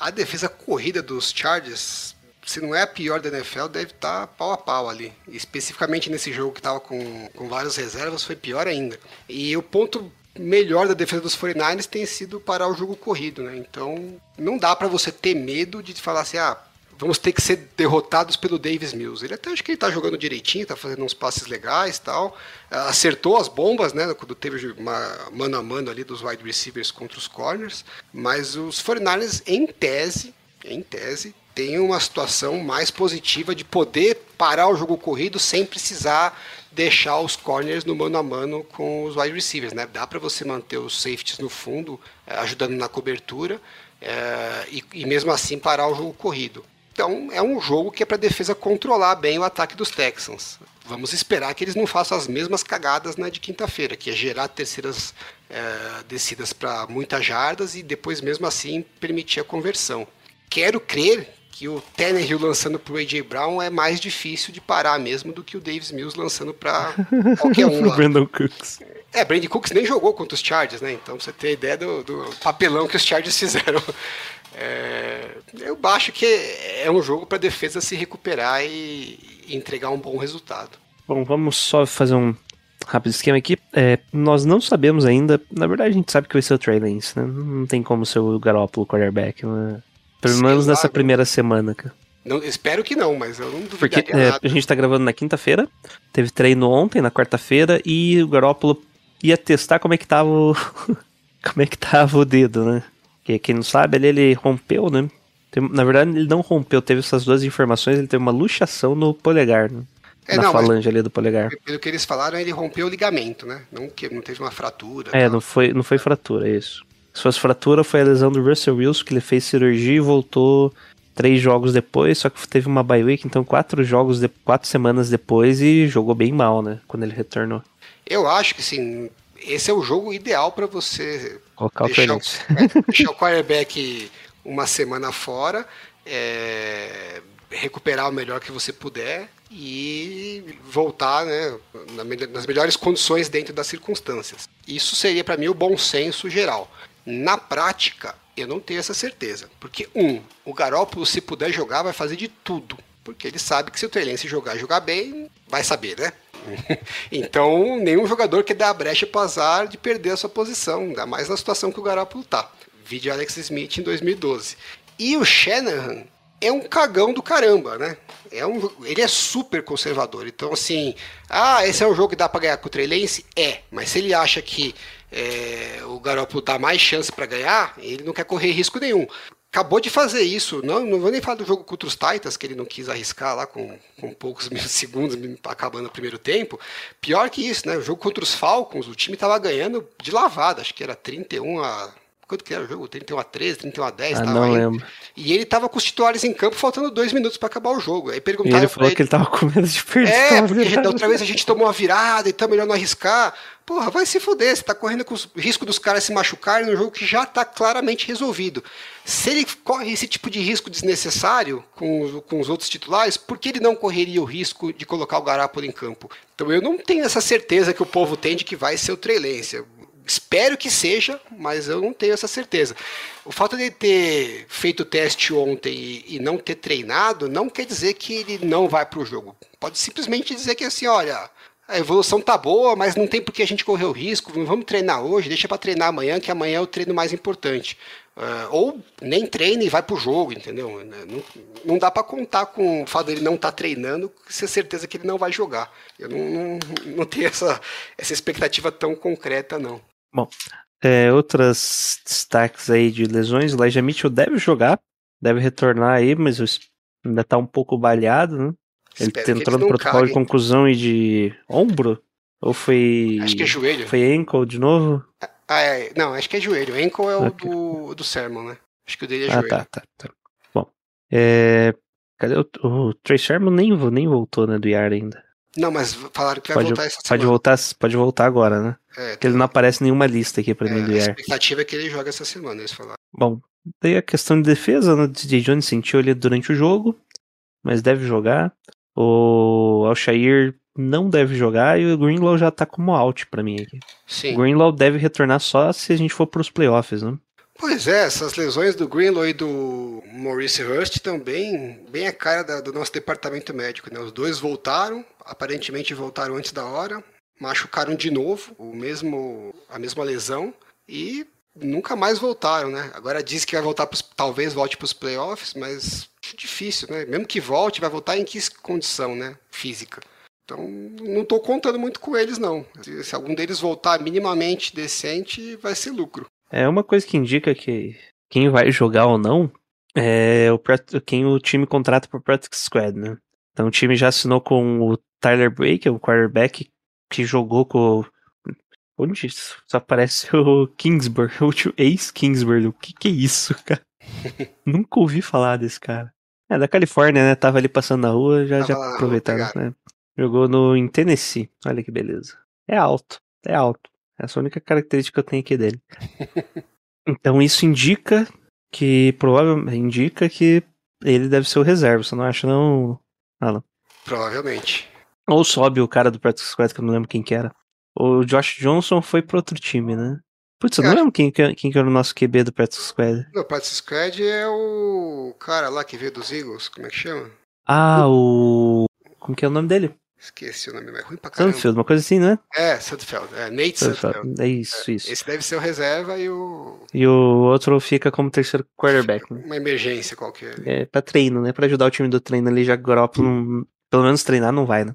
a defesa corrida dos Chargers, se não é a pior da NFL, deve estar tá pau a pau ali. Especificamente nesse jogo que estava com, com várias reservas, foi pior ainda. E o ponto melhor da defesa dos 49ers tem sido parar o jogo corrido, né? Então, não dá para você ter medo de falar assim, ah, vamos ter que ser derrotados pelo Davis Mills. Ele até acho que ele tá jogando direitinho, tá fazendo uns passes legais tal. Acertou as bombas, né? Quando teve uma mano a mano ali dos wide receivers contra os corners. Mas os 49ers, em tese, em tese, tem uma situação mais positiva de poder parar o jogo corrido sem precisar deixar os corners no mano a mano com os wide receivers, né? Dá para você manter os safeties no fundo, eh, ajudando na cobertura, é, e, e, mesmo assim parar o jogo corrido. Então é um jogo que é para a defesa controlar bem o ataque dos Texans. Vamos esperar que eles não façam as mesmas cagadas na de quinta-feira, que é gerar terceiras é, descidas para muitas jardas e depois mesmo assim permitir a conversão. Quero crer que o Tannehill lançando para o A.J. Brown é mais difícil de parar mesmo do que o Davis Mills lançando para qualquer um. lá. Brandon Cooks. É, Brandon Cooks nem jogou contra os Chargers, né? Então você tem ideia do, do papelão que os Chargers fizeram. É, eu acho que é um jogo para defesa se recuperar e, e entregar um bom resultado. Bom, vamos só fazer um rápido esquema aqui. É, nós não sabemos ainda. Na verdade, a gente sabe que vai ser o Trey Lance, né? Não tem como ser o Garoppolo quarterback. Né? Pelo menos lá, nessa primeira semana, cara. Não, espero que não, mas eu não duvido. Porque é, a gente tá gravando na quinta-feira, teve treino ontem, na quarta-feira, e o Garópolo ia testar como é que tava o. como é que tava o dedo, né? Que quem não sabe, ele, ele rompeu, né? Na verdade, ele não rompeu, teve essas duas informações, ele teve uma luxação no polegar, né? É, na não, falange ali do polegar. Pelo que eles falaram, ele rompeu o ligamento, né? Não, que, não teve uma fratura. É, não foi, não foi fratura, é isso. Se fosse fratura, foi a lesão do Russell Wilson, que ele fez cirurgia e voltou três jogos depois, só que teve uma bye week, então quatro jogos, de, quatro semanas depois e jogou bem mal, né? Quando ele retornou. Eu acho que sim. Esse é o jogo ideal para você Colocar deixar, o, é, deixar o quarterback uma semana fora, é, recuperar o melhor que você puder e voltar né, nas melhores condições dentro das circunstâncias. Isso seria para mim o bom senso geral. Na prática, eu não tenho essa certeza. Porque, um, o Garópolo, se puder jogar, vai fazer de tudo. Porque ele sabe que se o Trellense jogar jogar bem, vai saber, né? então, nenhum jogador quer dar a brecha para azar de perder a sua posição, ainda mais na situação que o Garópolo tá. Vídeo Alex Smith em 2012. E o Shanahan é um cagão do caramba, né? É um, ele é super conservador. Então, assim, ah, esse é um jogo que dá para ganhar com o Trellense? É, mas se ele acha que é, o Garoppolo dá mais chance para ganhar, ele não quer correr risco nenhum. Acabou de fazer isso, não, não vou nem falar do jogo contra os Titans, que ele não quis arriscar lá com, com poucos segundos acabando o primeiro tempo. Pior que isso, né? O jogo contra os Falcons, o time estava ganhando de lavada, acho que era 31 a Quanto que era o jogo? 31 a 13, 31 a 10? Ah, não aí. lembro. E ele tava com os titulares em campo, faltando dois minutos para acabar o jogo. Aí perguntaram e ele falou ele, que ele tava com medo de perder. É, porque da outra vez a gente tomou uma virada, então melhor não arriscar. Porra, vai se fuder, você tá correndo com o risco dos caras se machucarem num jogo que já tá claramente resolvido. Se ele corre esse tipo de risco desnecessário com, com os outros titulares, por que ele não correria o risco de colocar o Garapolo em campo? Então eu não tenho essa certeza que o povo tem de que vai ser o Trelência. Espero que seja, mas eu não tenho essa certeza. O fato de ele ter feito o teste ontem e, e não ter treinado não quer dizer que ele não vai para o jogo. Pode simplesmente dizer que assim, olha, a evolução tá boa, mas não tem por que a gente correr o risco. Vamos treinar hoje, deixa para treinar amanhã, que amanhã é o treino mais importante. Uh, ou nem treina e vai pro jogo, entendeu? Não, não dá para contar com o fato dele não estar tá treinando, ser certeza que ele não vai jogar. Eu não, não, não tenho essa, essa expectativa tão concreta, não. Bom, é, outras destaques aí de lesões, o Elijah Mitchell deve jogar, deve retornar aí, mas ainda tá um pouco baleado, né? Ele entrou no protocolo de conclusão e de ombro? Ou foi. Acho que é joelho. Foi ankle de novo? Ah, é, não, acho que é joelho. Ankle é o okay. do, do Sermon, né? Acho que o dele é ah, joelho. Ah, tá, tá, tá. Bom. É, cadê o, o Trey Sermon nem, nem voltou, né, do IAR ainda. Não, mas falaram que vai pode, voltar essa pode semana. Voltar, pode voltar agora, né? É, Porque ele não aparece em nenhuma lista aqui pra é, IAR. A expectativa é que ele joga essa semana, eles falaram. Bom, daí a questão de defesa, né? O DJ Jones sentiu ele durante o jogo, mas deve jogar. O Alshair não deve jogar e o Greenlaw já tá como out pra mim aqui. Sim. O Greenlaw deve retornar só se a gente for pros playoffs, né? Pois é, essas lesões do Greenlaw e do Maurice Hurst estão bem, a cara da- do nosso departamento médico, né? Os dois voltaram, aparentemente voltaram antes da hora, machucaram de novo, o mesmo, a mesma lesão e nunca mais voltaram, né? Agora diz que vai voltar, pros, talvez volte para os playoffs, mas difícil, né? Mesmo que volte, vai voltar em que condição, né? Física. Então, não estou contando muito com eles, não. Se, se algum deles voltar minimamente decente, vai ser lucro. É uma coisa que indica que quem vai jogar ou não é o quem o time contrata pro Practice Squad, né? Então o time já assinou com o Tyler é o quarterback que jogou com Onde isso? Só aparece o Kingsbury, o ex-Kingsbury. O que que é isso, cara? Nunca ouvi falar desse cara. É da Califórnia, né? Tava ali passando na rua, já, já aproveitaram, né? Jogou no, em Tennessee. Olha que beleza. É alto, é alto. Essa é a única característica que eu tenho aqui dele. Então isso indica que provavelmente indica que ele deve ser o reserva, você não acha não, Alan? Provavelmente. Ou sobe o cara do Practice Squad que eu não lembro quem que era. O Josh Johnson foi pro outro time, né? Putz, eu não lembro quem, que- quem que era o nosso QB do Practice Squad. No Practice Squad é o cara lá que veio dos Eagles, como é que chama? Ah, o como que é o nome dele? Esqueci o nome, mas é ruim pra caramba. Sandfield, uma coisa assim, né? É, Sudfeld. É, Nate. Sandfield. É isso, isso. Esse deve ser o reserva e o... E o outro fica como terceiro quarterback, né? uma emergência qualquer. É, pra treino, né? Pra ajudar o time do treino ali, já Garoppolo, não- pelo menos treinar não vai, né?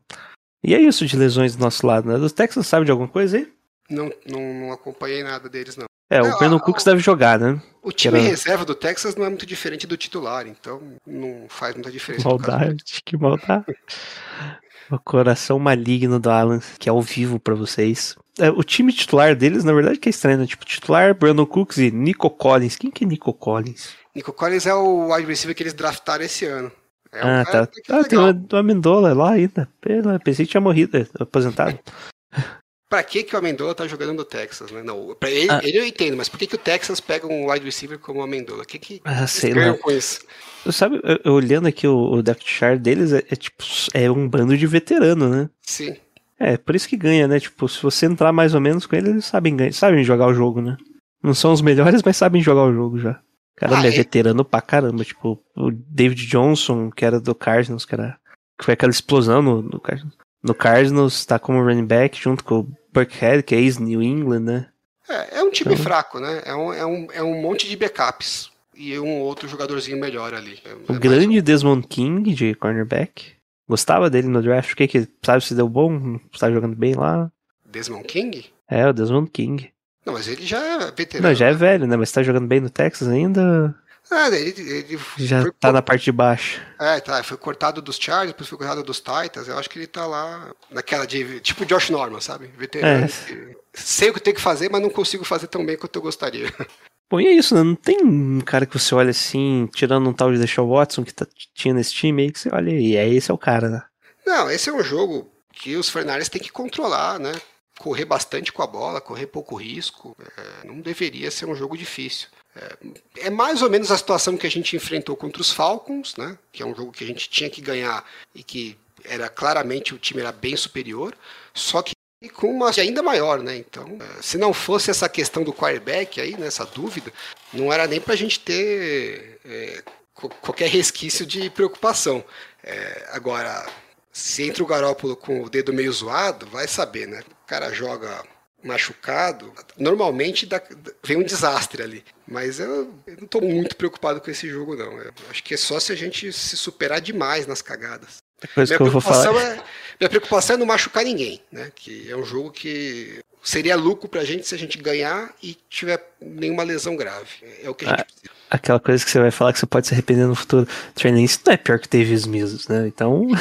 E é isso de lesões do nosso lado, né? Dos Texans sabe de alguma coisa aí? Não, não, não acompanhei nada deles, não. É, o Brandon Cooks deve jogar, né? O time Era- reserva do Texas não é muito diferente do titular, então não faz muita diferença. Maldade, que maldade. o coração maligno do Alan, que é ao vivo pra vocês. É, o time titular deles, na verdade, que é estranho, né? Tipo, titular, Brandon Cooks e Nico Collins. Quem que é Nico Collins? Nico Collins é o wide receiver que eles draftaram esse ano. É um ah, cara tá. Ah, tem o Amendola lá ainda. Pela, pensei que tinha morrido, aposentado. Pra que, que o Amendola tá jogando no Texas, né? Não, pra ele, Ah. ele eu entendo, mas por que, que o Texas pega um wide receiver como o Amendola? O que, que Ah, sei lá. com isso? Eu, Sabe, eu- eu olhando aqui o, o depth chart deles, é, é tipo, é um bando de veterano, né? Sim. É, por isso que ganha, né? Tipo, se você entrar mais ou menos com eles, eles sabem, ganhar, sabem jogar o jogo, né? Não são os melhores, mas sabem jogar o jogo já. Caramba, Ah, é é? veterano pra caramba. Tipo, o David Johnson, que era do Cardinals, que, era, que foi aquela explosão no, no Cardinals. No Cardinals, tá como running back junto com o Burkhead, que é ex-New England, né? É, é um time Então- fraco, né? É um, é, um, é um monte de backups. E um outro jogadorzinho melhor ali. É- é O mais grande Desmond King, de cornerback. Gostava dele no draft. O que que, sabe se deu bom? Tá jogando bem lá? Desmond King? É, o Desmond King. Não, mas ele já é veterano. Não, já é né? velho, né? Mas tá jogando bem no Texas ainda? Ah, ele, ele Já foi, tá na parte de baixo. É, tá. Foi cortado dos Chargers, depois foi cortado dos Titans. Eu acho que ele tá lá naquela de. Tipo Josh Norman, sabe? Veterano. É. Sei o que tem que fazer, mas não consigo fazer tão bem quanto eu gostaria. Bom, e é isso, né? Não tem um cara que você olha assim, tirando um tal de Deshaun Watson que tá, tinha nesse time aí, que você olha e é esse é o cara, né? Não, esse é um jogo que os Fernandes têm que controlar, né? Correr bastante com a bola, correr pouco risco. É, não deveria ser um jogo difícil. É, mais ou menos a situação que a gente enfrentou contra os Falcons, né? Que é um jogo que a gente tinha que ganhar e que era claramente o time era bem superior, só que com uma ainda maior, né? Então, é, se não fosse essa questão do quarterback aí, né, essa dúvida, não era nem pra gente ter é, qualquer resquício de preocupação. É, agora, se entra o Garópolo com o dedo meio zoado, vai saber, né? O cara joga machucado, normalmente dá- vem um desastre ali. Mas eu, eu não estou muito preocupado com esse jogo, não. Eu acho que é só se a gente se superar demais nas cagadas. A coisa Minha que eu vou falar. preocupação, é, minha preocupação é não machucar ninguém, né? Que é um jogo que seria lucro pra gente se a gente ganhar e tiver nenhuma lesão grave. É o que a gente Ah, precisa. Aquela coisa que você vai falar que você pode se arrepender no futuro. Training isso não é pior que teve os Misos, né? Então.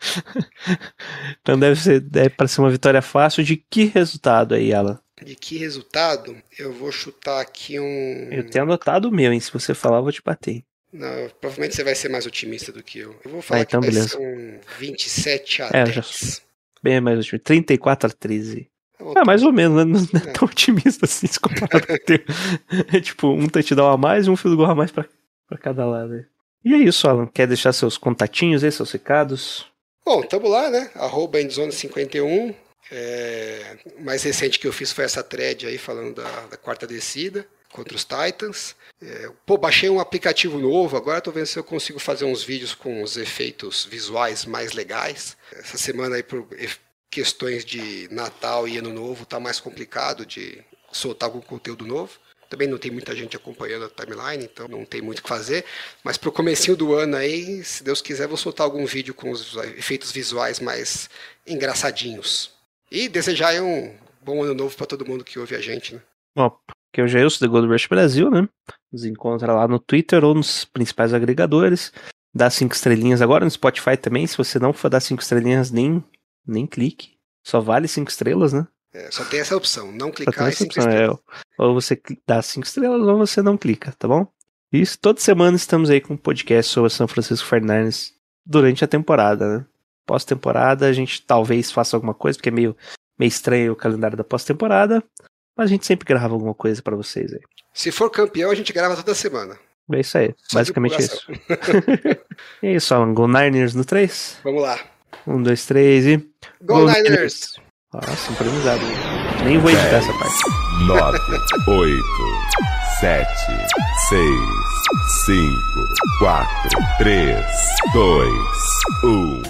então deve ser deve para ser uma vitória fácil. De que resultado aí, Alan? De que resultado? Eu vou chutar aqui um. Eu tenho anotado o meu, hein? Se você falar, eu vou te bater. Não, provavelmente você vai ser mais otimista do que eu. Eu vou falar Ah, então que vai beleza. ser um 27 a É, eu 10. já- Bem mais otimista. 34 a 13. Eu Ah, mais ou menos, né? Não é É. tão otimista assim, se comparado com o teu. É tipo, um touchdown a mais e um field goal a mais pra, pra cada lado. E é isso, Alan. Quer deixar seus contatinhos aí, seus recados? Bom, tamo lá, né? Arroba Endzone51. É, o mais recente que eu fiz foi essa thread aí falando da, da quarta descida contra os Titans. É, pô, baixei um aplicativo novo, agora tô vendo se eu consigo fazer uns vídeos com os efeitos visuais mais legais. Essa semana aí por questões de Natal e Ano Novo tá mais complicado de soltar algum conteúdo novo. Também não tem muita gente acompanhando a timeline, então não tem muito o que fazer. Mas pro comecinho do ano aí, se Deus quiser, vou soltar algum vídeo com os efeitos visuais mais engraçadinhos. E desejar aí um bom ano novo para todo mundo que ouve a gente, né? Que é o Jailson da Gold Rush Brasil, né? Nos encontra lá no Twitter ou nos principais agregadores. Dá cinco estrelinhas agora no Spotify também. Se você não for dar cinco estrelinhas, nem, nem clique. Só vale cinco estrelas, né? É, só tem essa opção, não clicar e cinco opção, é, ou você dá cinco estrelas ou você não clica, tá bom? Isso, toda semana estamos aí com um podcast sobre São Francisco 49ers durante a temporada, né? Pós-temporada a gente talvez faça alguma coisa, porque é meio, meio estranho o calendário da pós-temporada, mas a gente sempre grava alguma coisa pra vocês aí. Se for campeão, a gente grava toda semana. É isso aí, Só basicamente isso. divulgação. E é isso, Alan, Go Niners no 3. Vamos lá. Um, dois, três e. Go, Go Niners! Nossa, improvisado. Nem vou editar essa parte. nove, oito, sete, seis, cinco, quatro, três, dois, um.